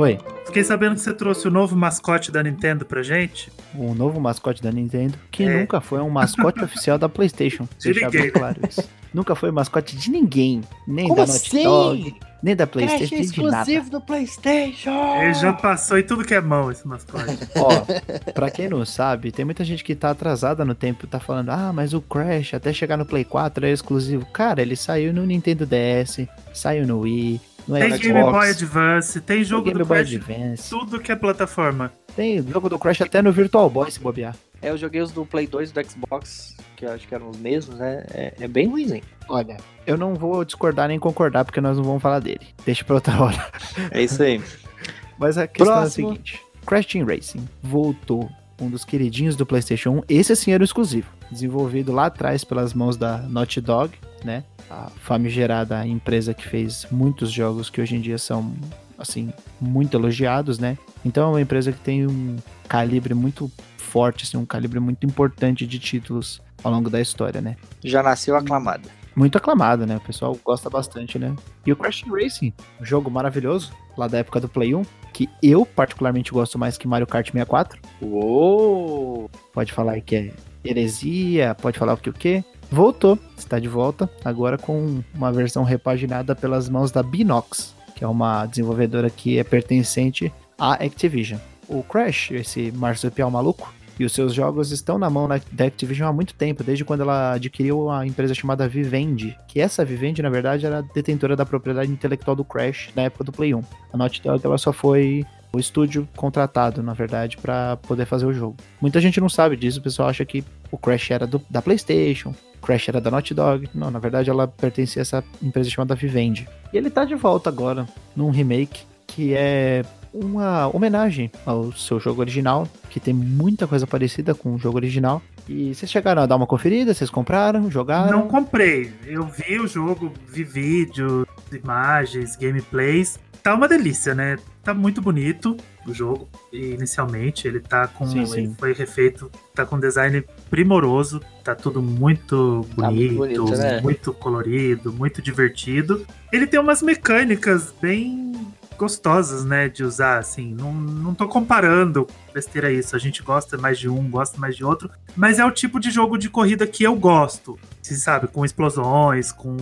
Oi, fiquei sabendo que você trouxe o novo mascote da Nintendo pra gente. o novo mascote da Nintendo, que É. nunca foi um mascote [laughs] oficial da PlayStation. De Deixar bem claro isso. Nunca foi mascote de ninguém, nem Como da Naughty assim? Dog, nem da PlayStation, nem de nada. do Playstation! Ele já passou em tudo que é mão, esse mascote. [laughs] Ó, pra quem não sabe, tem muita gente que tá atrasada no tempo, tá falando, ah, mas o Crash até chegar no Play 4 é exclusivo. Cara, ele saiu no Nintendo DS, saiu no Wii, no Tem Xbox, Game Boy Advance, tem tem jogo Game do Boy Crash, Advance, tudo que é plataforma. tem jogo do Crash até no Virtual Boy se bobear. É, eu joguei os do Play 2 e do Xbox, que eu acho que eram os mesmos, né? É, é bem ruimzinho. Olha, eu não vou discordar nem concordar, porque nós não vamos falar dele. Deixa pra outra hora. [laughs] É isso aí. Mas a questão Próximo. é a seguinte: Crash Team Racing voltou, um dos queridinhos do PlayStation 1. Esse sim era o exclusivo, desenvolvido lá atrás pelas mãos da Naughty Dog, né? A famigerada empresa que fez muitos jogos que hoje em dia são assim muito elogiados, né? Então é uma empresa que tem um calibre muito forte, assim, um calibre muito importante de títulos ao longo da história, né? Já nasceu aclamado. muito aclamado, né? O pessoal gosta bastante, né? E o Crash Racing, um jogo maravilhoso, lá da época do Play 1, que eu particularmente gosto mais que Mario Kart 64. Uou! Pode falar que é heresia, pode falar o que o que. Voltou, está de volta, agora com uma versão repaginada pelas mãos da Binox, que é uma desenvolvedora que é pertencente à Activision. O Crash, esse marsupial maluco, e os seus jogos estão na mão da Activision há muito tempo, desde quando ela adquiriu a empresa chamada Vivendi, que essa Vivendi, na verdade, era detentora da propriedade intelectual do Crash na época do Play 1. A Naughty Dog ela só foi o estúdio contratado, na verdade, para poder fazer o jogo. Muita gente não sabe disso, o pessoal acha que o Crash era do, da PlayStation, Crash era da Naughty Dog. Não, na verdade ela pertencia a essa empresa chamada Vivendi. E ele tá de volta agora, num remake que é uma homenagem ao seu jogo original, que tem muita coisa parecida com o jogo original. E vocês chegaram a dar uma conferida? Vocês compraram? Jogaram? Não comprei. Eu vi o jogo, vi vídeos, imagens, gameplays. Tá uma delícia, né? Tá muito bonito o jogo. inicialmente ele tá com. Sim, sim. Ele foi refeito, tá com design primoroso. Tá tudo muito bonito, tá muito, bonito né? muito colorido, muito divertido. Ele tem umas mecânicas bem gostosas, né, de usar, assim. Não, não tô comparando besteira isso. A gente gosta mais de um, gosta mais de outro. Mas é o tipo de jogo de corrida que eu gosto. Você sabe, com explosões, com,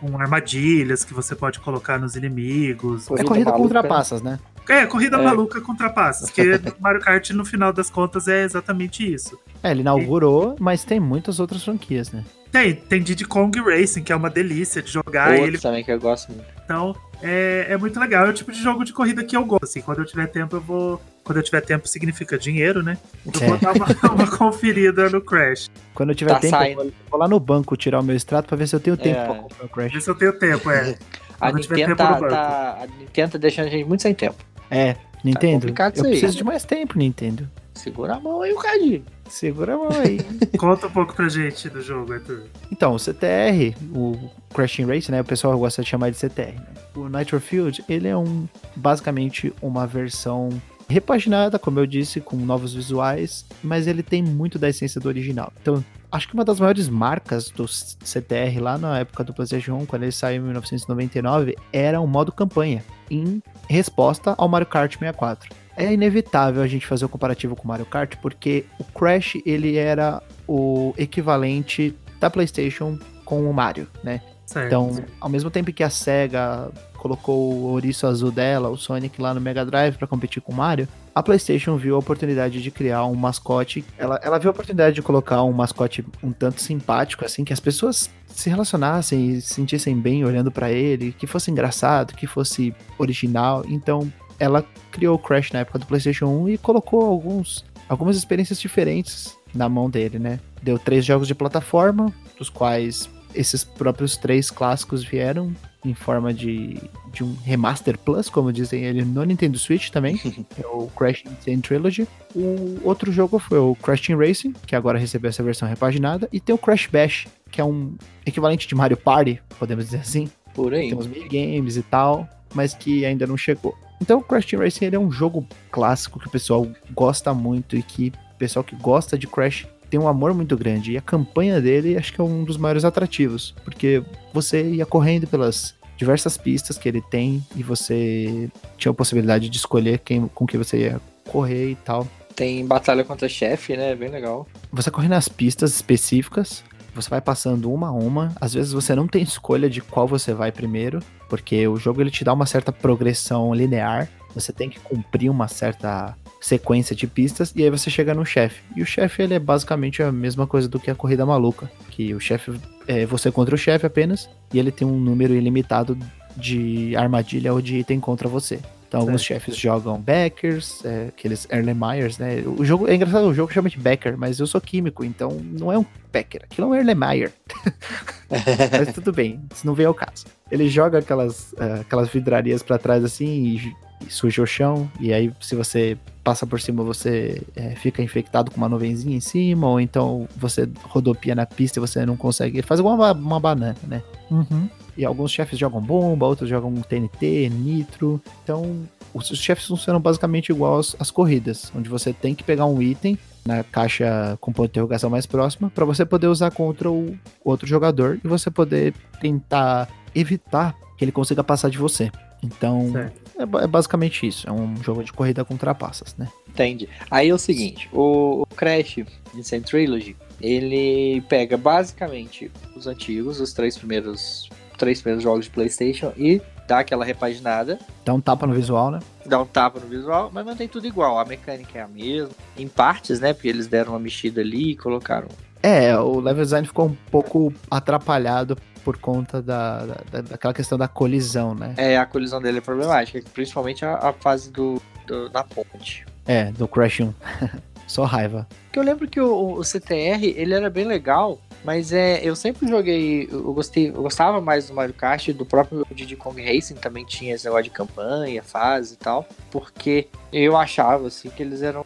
com armadilhas que você pode colocar nos inimigos. Corrida é corrida maluca. com ultrapassas, né? É, corrida é. maluca com ultrapassas. Que [laughs] Mario Kart, no final das contas, é exatamente isso. É, ele inaugurou, e... mas tem muitas outras franquias, né? Tem, tem Diddy Kong Racing, que é uma delícia de jogar. Outro ele também que eu gosto muito. Então, é, é muito legal. É o tipo de jogo de corrida que eu gosto. Assim, quando eu tiver tempo, eu vou. Quando eu tiver tempo, significa dinheiro, né? Eu é. vou dar uma, [laughs] uma, conferida no Crash. Quando eu tiver tá tempo, saindo. eu vou lá no banco tirar o meu extrato pra ver se eu tenho tempo é. pra comprar o Crash. Ver se eu tenho tempo, é. [laughs] a Nintendo, tá, tá, a Nintendo tá deixando a gente muito sem tempo. É, Nintendo. Tá eu preciso de mais tempo, Nintendo. Segura a mão aí, o Cadinho. Segura a mão aí. [laughs] Conta um pouco pra gente do jogo, Arthur. Então, o CTR, o Crashing Race, né? O pessoal gosta de chamar de CTR. Né? O Nitro Field, ele é um basicamente uma versão repaginada, como eu disse, com novos visuais, mas ele tem muito da essência do original. Então, acho que uma das maiores marcas do CTR lá na época do PlayStation 1, quando ele saiu em 1999, era o modo campanha, em resposta ao Mario Kart 64 é inevitável a gente fazer o comparativo com o Mario Kart, porque o Crash ele era o equivalente da PlayStation com o Mario, né? Certo. Então, ao mesmo tempo que a SEGA colocou o ouriço azul dela, o Sonic lá no Mega Drive para competir com o Mario, a PlayStation viu a oportunidade de criar um mascote. Ela, ela viu a oportunidade de colocar um mascote um tanto simpático, assim, que as pessoas se relacionassem e se sentissem bem olhando para ele, que fosse engraçado, que fosse original. Então, ela criou o Crash na época do PlayStation 1 e colocou alguns, algumas experiências diferentes na mão dele, né? Deu três jogos de plataforma, dos quais esses próprios três clássicos vieram em forma de, de um Remaster Plus, como dizem ele, no Nintendo Switch também, [laughs] é o Crash Insane Trilogy. O outro jogo foi o Crash Team Racing, que agora recebeu essa versão repaginada, e tem o Crash Bash, que é um equivalente de Mario Party, podemos dizer assim. Por aí. Tem uns minigames e tal, mas que ainda não chegou. Então, o Crash Team Racing é um jogo clássico que o pessoal gosta muito e que o pessoal que gosta de Crash tem um amor muito grande. E a campanha dele acho que é um dos maiores atrativos, porque você ia correndo pelas diversas pistas que ele tem e você tinha a possibilidade de escolher quem, com que você ia correr e tal. Tem batalha contra chefe, né? Bem legal. Você corre nas pistas específicas, você vai passando uma a uma. Às vezes você não tem escolha de qual você vai primeiro, porque o jogo ele te dá uma certa progressão linear. Você tem que cumprir uma certa sequência de pistas e aí você chega no chefe. E o chefe ele é basicamente a mesma coisa do que a corrida maluca, que o chefe é você contra o chefe apenas e ele tem um número ilimitado de armadilha ou de item contra você. Então, alguns chefes jogam Backers, é, aqueles Erlenmeyers, né? O jogo, é engraçado, o jogo chama de Backer, mas eu sou químico, então não é um Backer, aquilo é um Erlenmeyer. [laughs] mas tudo bem, isso não veio ao caso. Ele joga aquelas, uh, aquelas vidrarias para trás assim e, suja o chão, e aí se você passa por cima, você é, fica infectado com uma nuvenzinha em cima, ou então você rodopia na pista e você não consegue. Faz igual uma, uma banana, né? Uhum. E alguns chefes jogam bomba, outros jogam TNT, nitro. Então os chefes funcionam basicamente igual às, às corridas, onde você tem que pegar um item na caixa com ponto de interrogação mais próxima para você poder usar contra o outro jogador e você poder tentar evitar que ele consiga passar de você. Então, é, é, basicamente isso. É um jogo de corrida com trapaças, né? Entendi. Aí é o seguinte, o, o Crash Insane Trilogy, ele pega basicamente os antigos, os três primeiros, três primeiros jogos de PlayStation e dá aquela repaginada. Dá um tapa no visual, né? Dá um tapa no visual, mas mantém tudo igual. A mecânica é a mesma. Em partes, né? Porque eles deram uma mexida ali e colocaram. É, o level design ficou um pouco atrapalhado por conta da, da, daquela questão da colisão, né? É, a colisão dele é problemática, principalmente a, a fase do, do, da ponte. É, do Crash 1. [laughs] Só raiva. Que eu lembro que o, o CTR, ele era bem legal, mas é, eu sempre joguei, eu gostei, eu gostava mais do Mario Kart, do próprio Diddy Kong Racing também tinha esse negócio de campanha, fase e tal, porque eu achava assim que eles eram,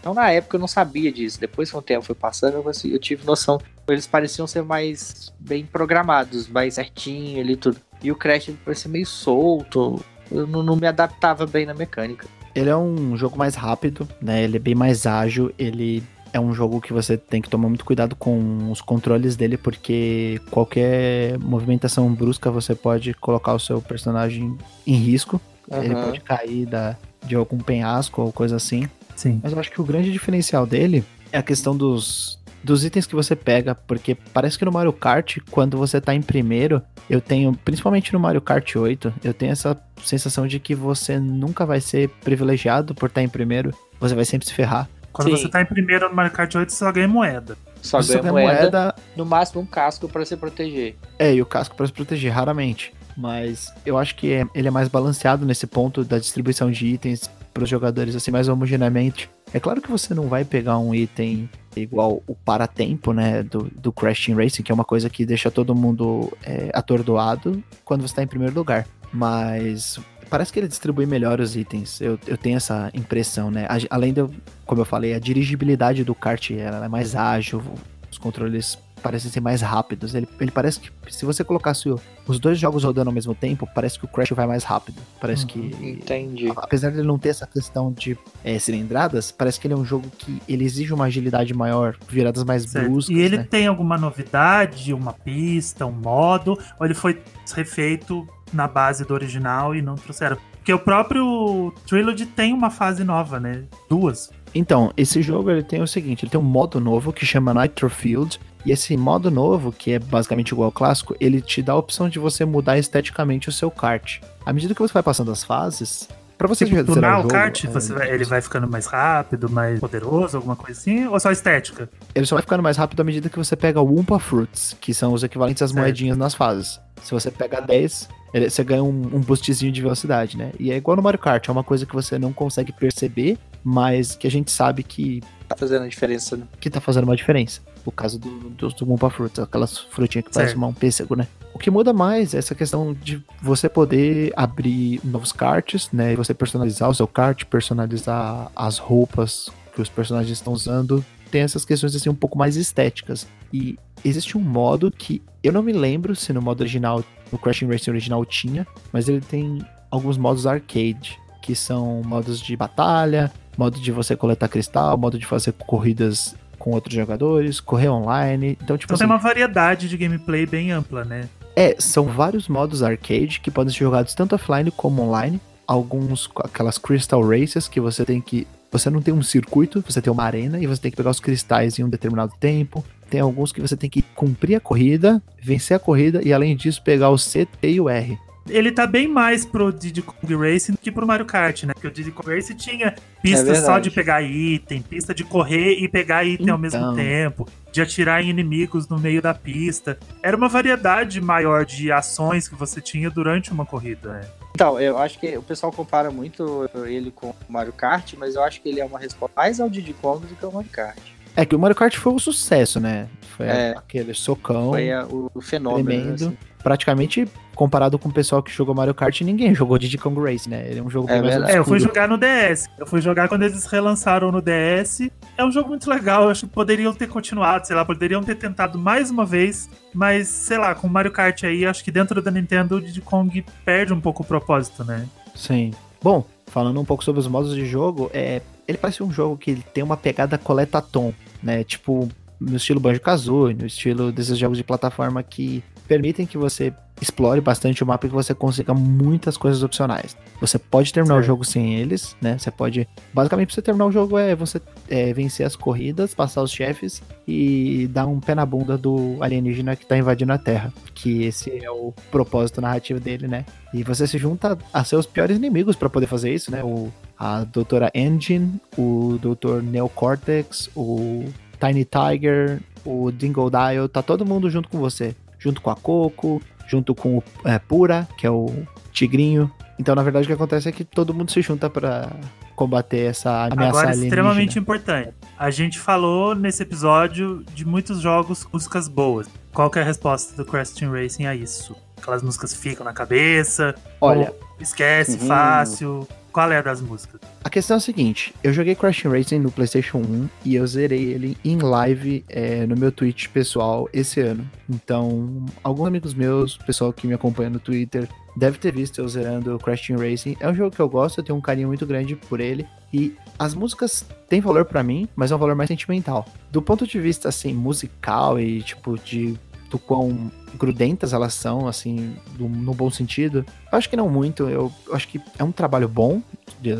então na época eu não sabia disso. Depois que o tempo foi passando, eu, assim, eu tive noção, eles pareciam ser mais bem programados, mais certinho ali tudo. E o Crash parecia meio solto, eu não, não me adaptava bem na mecânica. Ele é um jogo mais rápido, né? Ele é bem mais ágil, ele é um jogo que você tem que tomar muito cuidado com os controles dele, porque qualquer movimentação brusca você pode colocar o seu personagem em risco. Uhum. Ele pode cair da, de algum penhasco ou coisa assim. Sim. Mas eu acho que o grande diferencial dele é a questão dos, dos itens que você pega, porque parece que no Mario Kart, quando você tá em primeiro, eu tenho, principalmente no Mario Kart 8, eu tenho essa sensação de que você nunca vai ser privilegiado por estar tá em primeiro, você vai sempre se ferrar. Quando Sim. você tá em primeiro no Mario Kart 8, você só ganha moeda. Só ganha, ganha moeda, moeda, no máximo um casco para se proteger. É, e o casco para se proteger, raramente. Mas eu acho que é, ele é mais balanceado nesse ponto da distribuição de itens para os jogadores, assim, mais homogeneamente. É claro que você não vai pegar um item igual o paratempo, né, do, do Crash Team Racing, que é uma coisa que deixa todo mundo é, atordoado quando você está em primeiro lugar. Mas parece que ele distribui melhor os itens. Eu, eu tenho essa impressão, né? Além de, como eu falei, a dirigibilidade do kart ela é mais ágil, os controles parecem ser mais rápidos. Ele, ele parece que se você colocasse os dois jogos rodando ao mesmo tempo, parece que o Crash vai mais rápido. Parece uhum, que. Entendi. Apesar de ele não ter essa questão de é, cilindradas, parece que ele é um jogo que ele exige uma agilidade maior, viradas mais certo. bruscas. E ele né? tem alguma novidade, uma pista, um modo, ou ele foi refeito na base do original e não trouxeram? Porque o próprio Trilogy tem uma fase nova, né? Duas. Então, esse jogo ele tem o seguinte, ele tem um modo novo que chama Nitro Field, e esse modo novo, que é basicamente igual ao clássico, ele te dá a opção de você mudar esteticamente o seu kart. À medida que você vai passando as fases, para você tipo, tunar o, jogo, kart, é, você vai, ele vai ficando mais rápido, mais poderoso, alguma coisa assim, ou só estética? Ele só vai ficando mais rápido à medida que você pega o Wumpa Fruits, que são os equivalentes às certo. moedinhas nas fases. Se você pega 10, ele, você ganha um, um boostzinho de velocidade, né? E é igual no Mario Kart, é uma coisa que você não consegue perceber, mas que a gente sabe que. Tá fazendo a diferença, né? Que tá fazendo uma diferença. O caso do, do, do Gumpa Fruits, aquelas frutinhas que parecem um pêssego, né? O que muda mais é essa questão de você poder abrir novos karts, né? E você personalizar o seu kart, personalizar as roupas que os personagens estão usando. Tem essas questões assim um pouco mais estéticas. E existe um modo que eu não me lembro se no modo original, no Crash Racing original tinha, mas ele tem alguns modos arcade, que são modos de batalha, modo de você coletar cristal, modo de fazer corridas com outros jogadores, correr online. Então, tipo então assim, tem uma variedade de gameplay bem ampla, né? É, são vários modos arcade que podem ser jogados tanto offline como online. Alguns, aquelas Crystal Races que você tem que. Você não tem um circuito, você tem uma arena e você tem que pegar os cristais em um determinado tempo. Tem alguns que você tem que cumprir a corrida, vencer a corrida e além disso pegar o C, T e o R ele tá bem mais pro Diddy Kong Racing do que pro Mario Kart, né? Porque o Diddy Kong Racing tinha pista é só de pegar item, pista de correr e pegar item então. ao mesmo então. tempo, de atirar em inimigos no meio da pista. Era uma variedade maior de ações que você tinha durante uma corrida, né? Então, eu acho que o pessoal compara muito ele com o Mario Kart, mas eu acho que ele é uma resposta mais ao Diddy Kong do que ao Mario Kart. É que o Mario Kart foi um sucesso, né? Foi é, aquele socão. Foi a, o, o, fenômeno. Tremendo. Assim. Praticamente comparado com o pessoal que jogou Mario Kart, ninguém jogou Diddy Kong Race, né? Ele é um jogo é, mais É, eu fui jogar no DS. Eu fui jogar quando eles relançaram no DS. É um jogo muito legal. Eu acho que poderiam ter continuado, sei lá, poderiam ter tentado mais uma vez. Mas, sei lá, com o Mario Kart aí, acho que dentro da Nintendo o Diddy Kong perde um pouco o propósito, né? Sim. Bom, falando um pouco sobre os modos de jogo, é, ele parece um jogo que tem uma pegada coleta-tom, né? Tipo, no estilo Banjo-Kazooie, no estilo desses jogos de plataforma que permitem que você explore bastante o mapa e que você consiga muitas coisas opcionais. Você pode terminar certo. o jogo sem eles, né? Você pode. Basicamente, pra você terminar o jogo é você é, vencer as corridas, passar os chefes e dar um pé na bunda do alienígena que tá invadindo a Terra. Que esse é o propósito narrativo dele, né? E você se junta a seus piores inimigos para poder fazer isso, né? O, a Doutora Engine, o Doutor Neocortex, o Tiny Tiger, o Dingle Dial, tá todo mundo junto com você. Junto com a Coco, junto com o é, Pura, que é o Tigrinho. Então, na verdade, o que acontece é que todo mundo se junta para combater essa ameaça Agora, extremamente importante. A gente falou nesse episódio de muitos jogos com músicas boas. Qual é a resposta do Crash Team Racing a isso? Aquelas músicas ficam na cabeça? Olha, esquece uhum. fácil? Qual é das músicas? A questão é a seguinte: eu joguei Crash Racing no PlayStation 1 e eu zerei ele em live é, no meu Twitch pessoal esse ano. Então, alguns amigos meus, pessoal que me acompanha no Twitter, deve ter visto eu zerando Crash Team Racing. É um jogo que eu gosto, eu tenho um carinho muito grande por ele. E as músicas têm valor para mim, mas é um valor mais sentimental. Do ponto de vista, assim, musical e, tipo, de do quão grudentas elas são, assim, do, no bom sentido. Eu acho que não muito, eu, eu acho que é um trabalho bom de,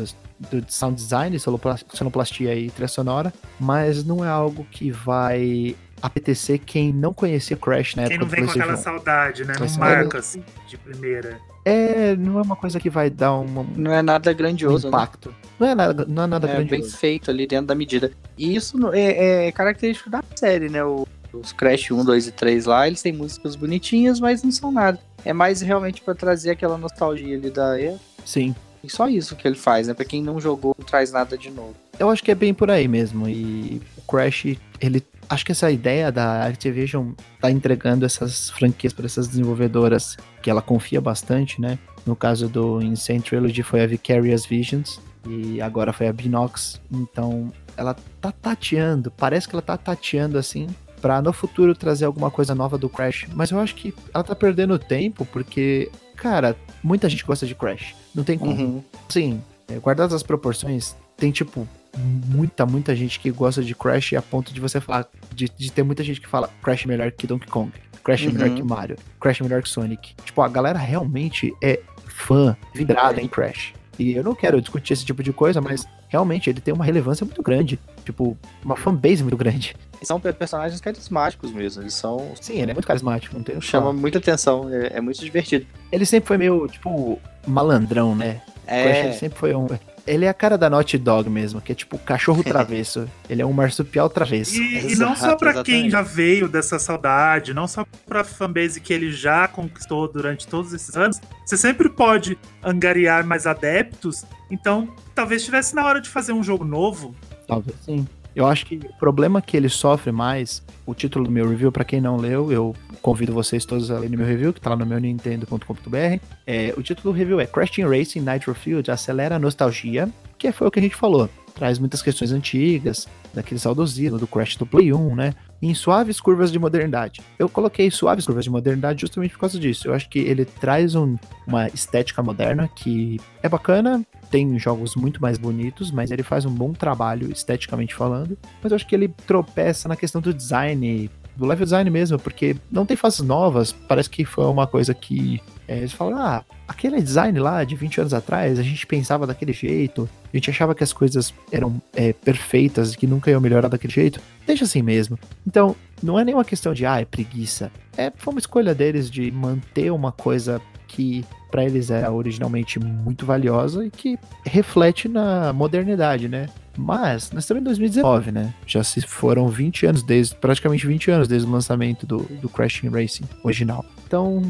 de sound design, sonoplastia e trilha sonora, mas não é algo que vai apetecer quem não conhecia Crash na quem época Quem não vem com aquela saudade, né? Não marca, assim, de primeira. É, não é uma coisa que vai dar uma, não é nada grandioso, um né? impacto. Né? Não é nada, não é nada é grandioso. bem feito ali dentro da medida. E isso é, é característico da série, né? O, os Crash 1, 2 e 3 lá, eles têm músicas bonitinhas, mas não são nada. É mais realmente para trazer aquela nostalgia ali da época. Sim. E só isso que ele faz, né? Pra quem não jogou, não traz nada de novo. Eu acho que é bem por aí mesmo. E o Crash, ele. Acho que essa ideia da Activision tá entregando essas franquias para essas desenvolvedoras que ela confia bastante, né? No caso do Insane Trilogy foi a Vicarious Visions e agora foi a Binox. Então ela tá tateando, parece que ela tá tateando assim para no futuro trazer alguma coisa nova do Crash. Mas eu acho que ela tá perdendo tempo porque, cara, muita gente gosta de Crash. Não tem como. Uhum. Sim, é, guardadas as proporções, tem tipo muita, muita gente que gosta de Crash a ponto de você falar, de, de ter muita gente que fala Crash melhor que Donkey Kong, Crash uhum. melhor que Mario, Crash melhor que Sonic. Tipo, a galera realmente é fã, vidrada em Crash. E eu não quero discutir esse tipo de coisa, mas realmente ele tem uma relevância muito grande. Tipo, uma fanbase muito grande. São personagens carismáticos mesmo. Eles são. Sim, ele é muito carismático, não tem Chama muita atenção, é, é, muito divertido. Ele sempre foi meio, tipo, malandrão, né? É. Ele sempre foi um. Ele é a cara da Naughty Dog mesmo, que é tipo cachorro [laughs] travesso. ele é um marsupial travesso. E, e não só pra quem já veio dessa saudade, não só pra fanbase que ele já conquistou durante todos esses anos, você sempre pode angariar mais adeptos. Então, talvez estivesse na hora de fazer um jogo novo. Talvez sim. Eu acho que o problema que ele sofre mais, o título do meu review, para quem não leu, eu convido vocês todos a lerem meu review, que tá lá no meu nintendo.com.br. É, o título do review é Crash Team Racing Nitro Field acelera a nostalgia, que foi o que a gente falou. Traz muitas questões antigas, daquele saudosismo do Crash do Play 1, né? Em suaves curvas de modernidade. Eu coloquei suaves curvas de modernidade justamente por causa disso. Eu acho que ele traz um, uma estética moderna que é bacana, tem jogos muito mais bonitos, mas ele faz um bom trabalho esteticamente falando. Mas eu acho que ele tropeça na questão do design, do level design mesmo, porque não tem faces novas. Parece que foi uma coisa que é, eles falam, ah, aquele design lá de 20 anos atrás, a gente pensava daquele jeito, a gente achava que as coisas eram é, perfeitas, que nunca iam melhorar daquele jeito. Deixa assim mesmo. Então, não é nenhuma questão de, ah, é preguiça. É, foi uma escolha deles de manter uma coisa que para eles é originalmente muito valiosa e que reflete na modernidade, né? Mas nós estamos em 2019, né? Já se foram 20 anos desde, praticamente 20 anos desde o lançamento do, do Crash Racing original. Então,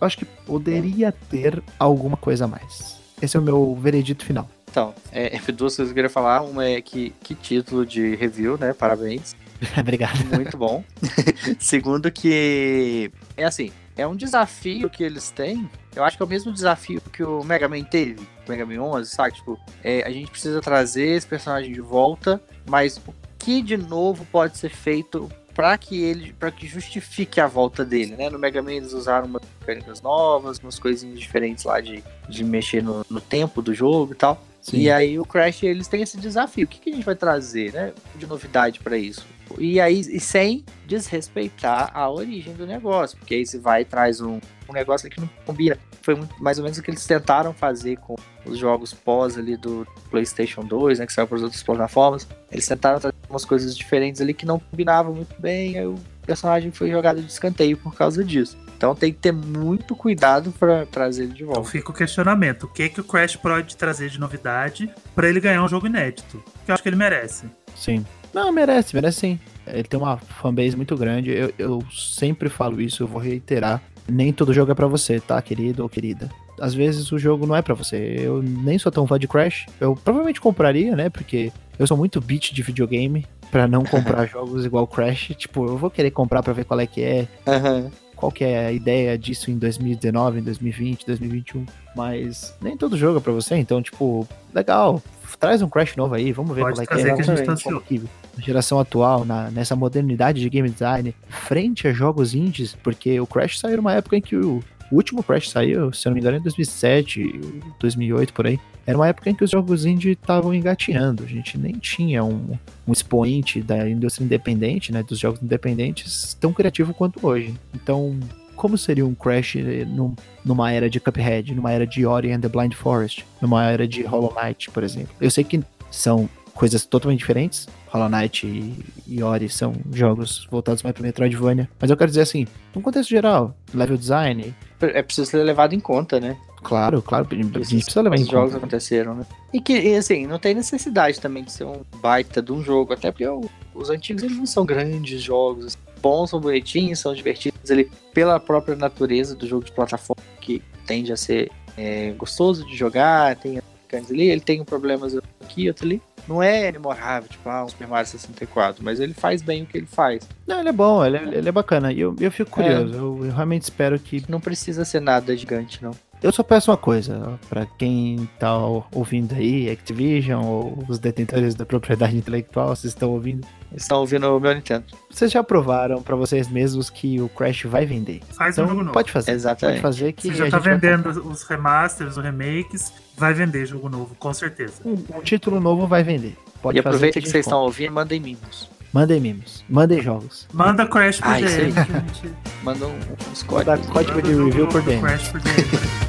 acho que poderia ter alguma coisa a mais. Esse é o meu veredito final. Então, é duas coisas que eu queria falar. Uma é que, que título de review, né? Parabéns. [laughs] Obrigado. Muito bom. [laughs] Segundo que é assim, é um desafio que eles têm. Eu acho que é o mesmo desafio que o Mega Man teve, o Mega Man 11, sabe? Tipo, é, a gente precisa trazer esse personagem de volta, mas o que de novo pode ser feito para que ele, para que justifique a volta dele, né? No Mega Man eles usaram umas mecânicas novas, umas coisinhas diferentes lá de, de mexer no, no tempo do jogo e tal. Sim. E aí o Crash eles têm esse desafio. O que, que a gente vai trazer, né? De novidade para isso? E aí, e sem desrespeitar a origem do negócio, porque aí você vai e traz um, um negócio que não combina. Foi muito, mais ou menos o que eles tentaram fazer com os jogos pós ali do PlayStation 2, né, que saiu para as outras plataformas. Eles tentaram trazer umas coisas diferentes ali que não combinavam muito bem, aí o personagem foi jogado de escanteio por causa disso. Então tem que ter muito cuidado para trazer ele de volta. Então fica o questionamento: o que, que o Crash pode trazer de novidade para ele ganhar um jogo inédito? Que eu acho que ele merece. Sim. Não, merece, merece sim. Ele tem uma fanbase muito grande. Eu, eu sempre falo isso, eu vou reiterar. Nem todo jogo é para você, tá, querido ou querida? Às vezes o jogo não é para você. Eu nem sou tão fã de Crash. Eu provavelmente compraria, né? Porque eu sou muito beat de videogame para não comprar [laughs] jogos igual Crash. Tipo, eu vou querer comprar para ver qual é que é. Uhum. Qual que é a ideia disso em 2019, em 2020, 2021. Mas nem todo jogo é pra você, então, tipo, legal traz um Crash novo aí, vamos ver Pode qual é que é. Que a gente tá na geração atual, na, nessa modernidade de game design, frente a jogos indies, porque o Crash saiu numa época em que o, o último Crash saiu, se eu não me engano, em 2007, 2008, por aí. Era uma época em que os jogos indie estavam engateando. A gente nem tinha um, um expoente da indústria independente, né, dos jogos independentes, tão criativo quanto hoje. Então, como seria um Crash num, numa era de Cuphead, numa era de Ori and the Blind Forest, numa era de Hollow Knight, por exemplo. Eu sei que são coisas totalmente diferentes. Hollow Knight e, e Ori são jogos voltados mais para Metroidvania. Mas eu quero dizer assim, no contexto geral, level design. É preciso ser levado em conta, né? Claro, claro, a gente precisa levar em conta. jogos aconteceram, né? E que, assim, não tem necessidade também de ser um baita de um jogo, até porque os antigos eles não são grandes jogos, bons, são bonitinhos, são divertidos ali pela própria natureza do jogo de plataforma, que tende a ser é, gostoso de jogar, tem ali, ele tem problemas aqui, outro ali. Não é memorável, tipo, ah, um Super Mario 64, mas ele faz bem o que ele faz. Não, ele é bom, ele é, ele é bacana. E eu, eu fico curioso, é. eu, eu realmente espero que. Não precisa ser nada gigante, não. Eu só peço uma coisa, para quem tá ouvindo aí, Activision ou os detentores da propriedade intelectual, vocês estão ouvindo? Estão ouvindo o meu Nintendo. Vocês já provaram para vocês mesmos que o Crash vai vender. Faz então, um jogo novo. Pode fazer. Exatamente. Pode fazer que Você já tá vendendo os remasters, os remakes, vai vender jogo novo, com certeza. Um, um título novo vai vender. Pode e aproveita que, que vocês estão ouvindo, mandem mimos. Mandem mimos. Mandem jogos. Manda Crash por ah, dele. Manda uns códigos. Manda código de review por dentro. Crash por dentro.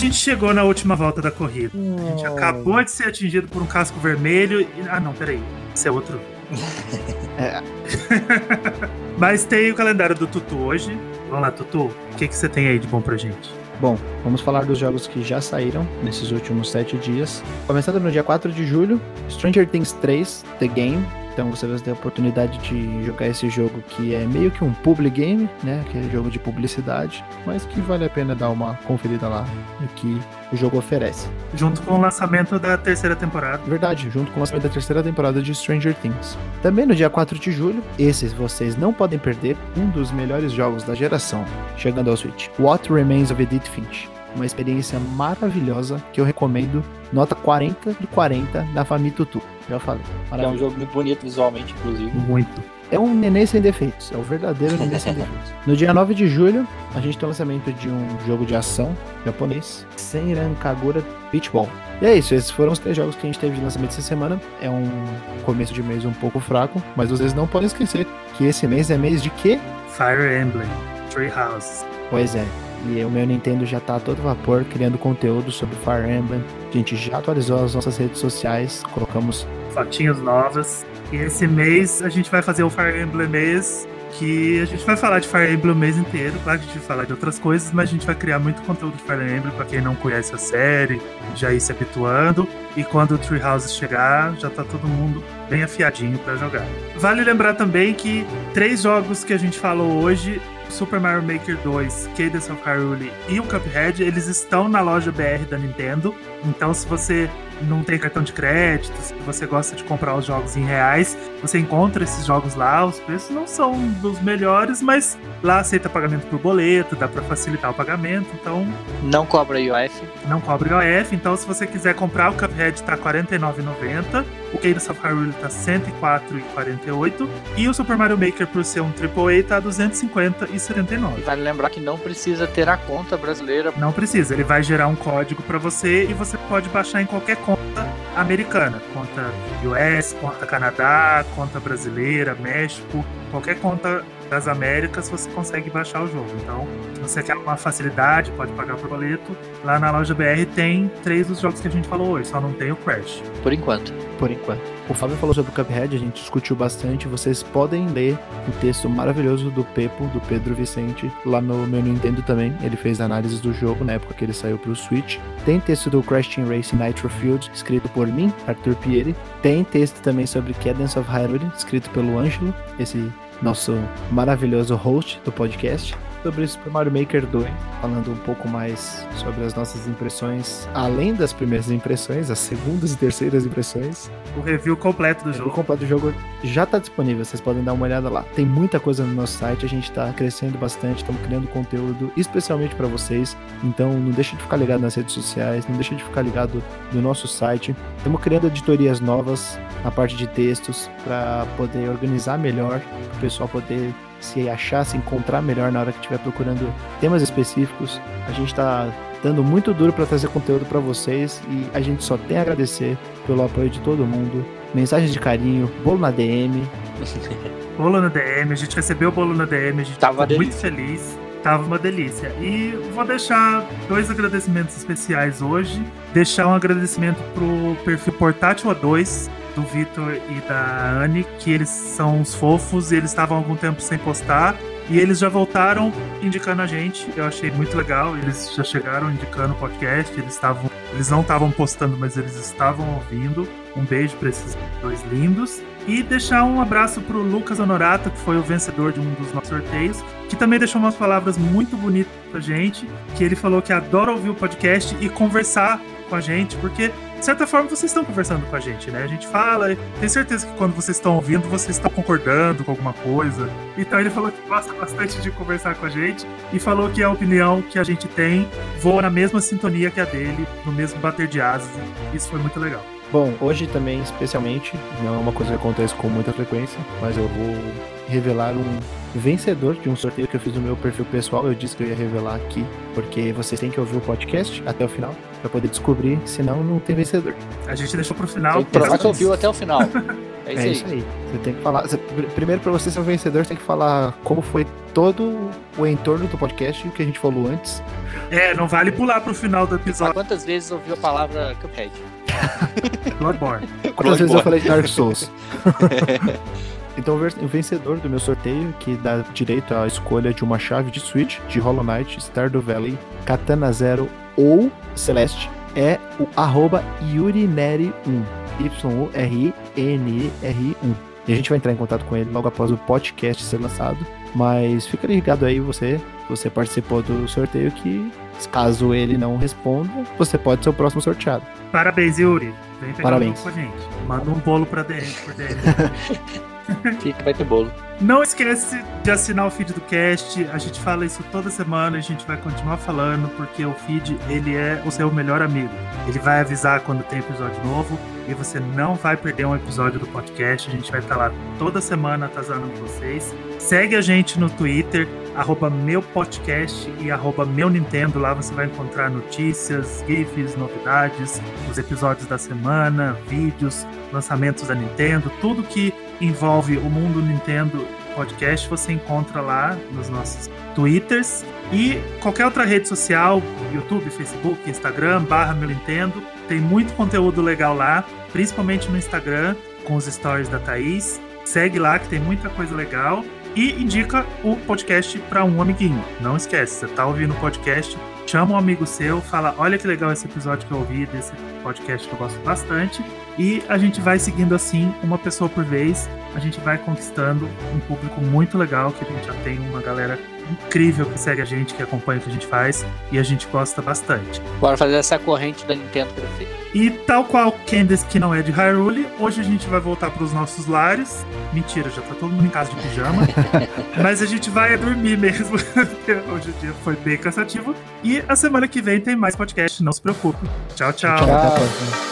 Gente chegou na última volta da corrida. A gente acabou de ser atingido por um casco vermelho. E... Ah, não, peraí. Esse é outro. [laughs] é. [laughs] Mas tem o calendário do Tutu hoje. Vamos lá, Tutu. O que, que você tem aí de bom pra gente? Bom, vamos falar dos jogos que já saíram nesses últimos sete dias. Começando no dia 4 de julho, Stranger Things 3, The Game, então você vai ter a oportunidade de jogar esse jogo que é meio que um public game, né? Aquele jogo de publicidade, mas que vale a pena dar uma conferida lá no que o jogo oferece. Junto com o lançamento da terceira temporada. Verdade, junto com o lançamento da terceira temporada de Stranger Things. Também no dia 4 de julho, esses vocês não podem perder um dos melhores jogos da geração, chegando ao Switch. What Remains of Edith Finch uma experiência maravilhosa que eu recomendo. Nota 40 de 40 da Famitutu. Já falei. É um jogo muito bonito visualmente, inclusive. Muito. É um neném sem defeitos. É o verdadeiro neném sem [laughs] defeitos. No dia 9 de julho, a gente tem o lançamento de um jogo de ação japonês, Senran Kagura Beach Ball. E é isso, esses foram os três jogos que a gente teve de lançamento essa semana. É um começo de mês um pouco fraco, mas vocês não podem esquecer que esse mês é mês de quê? Fire Emblem, Tree Houses. Pois é, e o meu Nintendo já tá a todo vapor criando conteúdo sobre Fire Emblem. A gente já atualizou as nossas redes sociais, colocamos fotinhas novas. E esse mês a gente vai fazer o Fire Emblem mês que a gente vai falar de Fire Emblem o mês inteiro. Claro que a gente vai falar de outras coisas, mas a gente vai criar muito conteúdo de Fire Emblem pra quem não conhece a série, já ir se habituando. E quando o Treehouse chegar, já tá todo mundo bem afiadinho para jogar. Vale lembrar também que três jogos que a gente falou hoje Super Mario Maker 2, Cadence of Hyrule e o Cuphead, eles estão na loja BR da Nintendo. Então, se você não tem cartão de crédito, se você gosta de comprar os jogos em reais, você encontra esses jogos lá. Os preços não são dos melhores, mas lá aceita pagamento por boleto, dá para facilitar o pagamento. Então. Não cobra IOF. Não cobra IOF. Então, se você quiser comprar, o Cuphead tá R$ 49,90. O Cadence of Hyrule tá R$ 104,48. E o Super Mario Maker, por ser um AAA, tá R$ 250,79. Vale lembrar que não precisa ter a conta brasileira. Não precisa. Ele vai gerar um código para você e você pode baixar em qualquer conta americana, conta US, conta Canadá, conta brasileira, México, qualquer conta das Américas você consegue baixar o jogo. Então, se você quer uma facilidade, pode pagar por boleto. Lá na loja BR tem três dos jogos que a gente falou hoje, só não tem o Crash. Por enquanto. Por enquanto. O Fábio falou sobre o Cuphead, a gente discutiu bastante. Vocês podem ler o texto maravilhoso do Pepo, do Pedro Vicente, lá no meu Nintendo também. Ele fez análises do jogo na época que ele saiu pro Switch. Tem texto do Crash Team Racing Nitro Field, escrito por mim, Arthur Pieri. Tem texto também sobre Cadence of Hyrule, escrito pelo Ângelo, esse nosso maravilhoso host do podcast sobre Super Mario Maker 2, falando um pouco mais sobre as nossas impressões, além das primeiras impressões, as segundas e terceiras impressões. O review completo do o jogo. review completo do jogo já está disponível, vocês podem dar uma olhada lá. Tem muita coisa no nosso site, a gente está crescendo bastante, estamos criando conteúdo especialmente para vocês. Então não deixe de ficar ligado nas redes sociais, não deixe de ficar ligado no nosso site. Estamos criando editorias novas na parte de textos para poder organizar melhor, o pessoal poder se achar, se encontrar melhor na hora que estiver procurando temas específicos. A gente está dando muito duro para trazer conteúdo para vocês e a gente só tem a agradecer pelo apoio de todo mundo. Mensagens de carinho, bolo na DM. [laughs] bolo na DM, a gente recebeu o bolo na DM, a gente Tava ficou muito feliz. Tava uma delícia. E vou deixar dois agradecimentos especiais hoje. Deixar um agradecimento pro perfil Portátil A2, do Vitor e da Anne, que eles são uns fofos e eles estavam algum tempo sem postar. E eles já voltaram indicando a gente. Eu achei muito legal. Eles já chegaram indicando o podcast. Eles estavam. Eles não estavam postando, mas eles estavam ouvindo. Um beijo para esses dois lindos. E deixar um abraço pro Lucas Honorato, que foi o vencedor de um dos nossos sorteios, que também deixou umas palavras muito bonitas pra gente, que ele falou que adora ouvir o podcast e conversar com a gente, porque de certa forma vocês estão conversando com a gente, né? A gente fala, tenho certeza que quando vocês estão ouvindo, vocês estão concordando com alguma coisa. Então ele falou que gosta bastante de conversar com a gente e falou que a opinião que a gente tem voa na mesma sintonia que a dele, no mesmo bater de asas. Isso foi muito legal. Bom, hoje também, especialmente, não é uma coisa que acontece com muita frequência, mas eu vou revelar um vencedor de um sorteio que eu fiz no meu perfil pessoal. Eu disse que eu ia revelar aqui, porque vocês têm que ouvir o podcast até o final para poder descobrir, senão não tem vencedor. A gente deixou pro final. Que ouviu até o final. [laughs] É isso, é aí. isso aí. Você tem que falar. Você, primeiro, para você ser um vencedor, você tem que falar como foi todo o entorno do podcast que a gente falou antes. É, não vale pular pro final do episódio. Quantas vezes ouviu a palavra Cuphead? Bloodborne. Quantas vezes eu falei de Dark Souls? [laughs] Então, o vencedor do meu sorteio, que dá direito à escolha de uma chave de Switch de Hollow Knight, Stardew Valley, Katana Zero ou Celeste, é o arroba Yurineri1. Y-U-R-I-N-I-R-I-1. E a gente vai entrar em contato com ele logo após o podcast ser lançado. Mas fica ligado aí, você, você participou do sorteio, que caso ele não responda, você pode ser o próximo sorteado. Parabéns, Yuri. Vem pegar Parabéns. Um com a gente. Manda um bolo pra DM por. [laughs] [laughs] Fica, vai ter bolo. Não esquece de assinar o feed do cast. A gente fala isso toda semana, a gente vai continuar falando, porque o feed ele é o seu melhor amigo. Ele vai avisar quando tem episódio novo e você não vai perder um episódio do podcast. A gente vai estar lá toda semana atazanando vocês. Segue a gente no Twitter, arroba meu podcast e arroba meu Nintendo. Lá você vai encontrar notícias, GIFs, novidades, os episódios da semana, vídeos, lançamentos da Nintendo, tudo que envolve o mundo Nintendo podcast você encontra lá nos nossos twitters e qualquer outra rede social, YouTube, Facebook, Instagram, barra meu Nintendo. Tem muito conteúdo legal lá, principalmente no Instagram, com os stories da Thaís. Segue lá que tem muita coisa legal e indica o podcast para um amiguinho. Não esquece, você tá ouvindo o podcast, chama um amigo seu, fala: "Olha que legal esse episódio que eu ouvi desse podcast que eu gosto bastante". E a gente vai seguindo assim, uma pessoa por vez. A gente vai conquistando um público muito legal, que a gente já tem uma galera incrível que segue a gente, que acompanha o que a gente faz, e a gente gosta bastante. Bora fazer essa corrente da Nintendo crescer. E tal qual Candace, que não é de Hyrule, hoje a gente vai voltar para os nossos lares. Mentira, já tá todo mundo em casa de pijama. [laughs] Mas a gente vai dormir mesmo, [laughs] porque hoje o dia foi bem cansativo. E a semana que vem tem mais podcast, não se preocupe. Tchau, tchau. Tchau, até a próxima.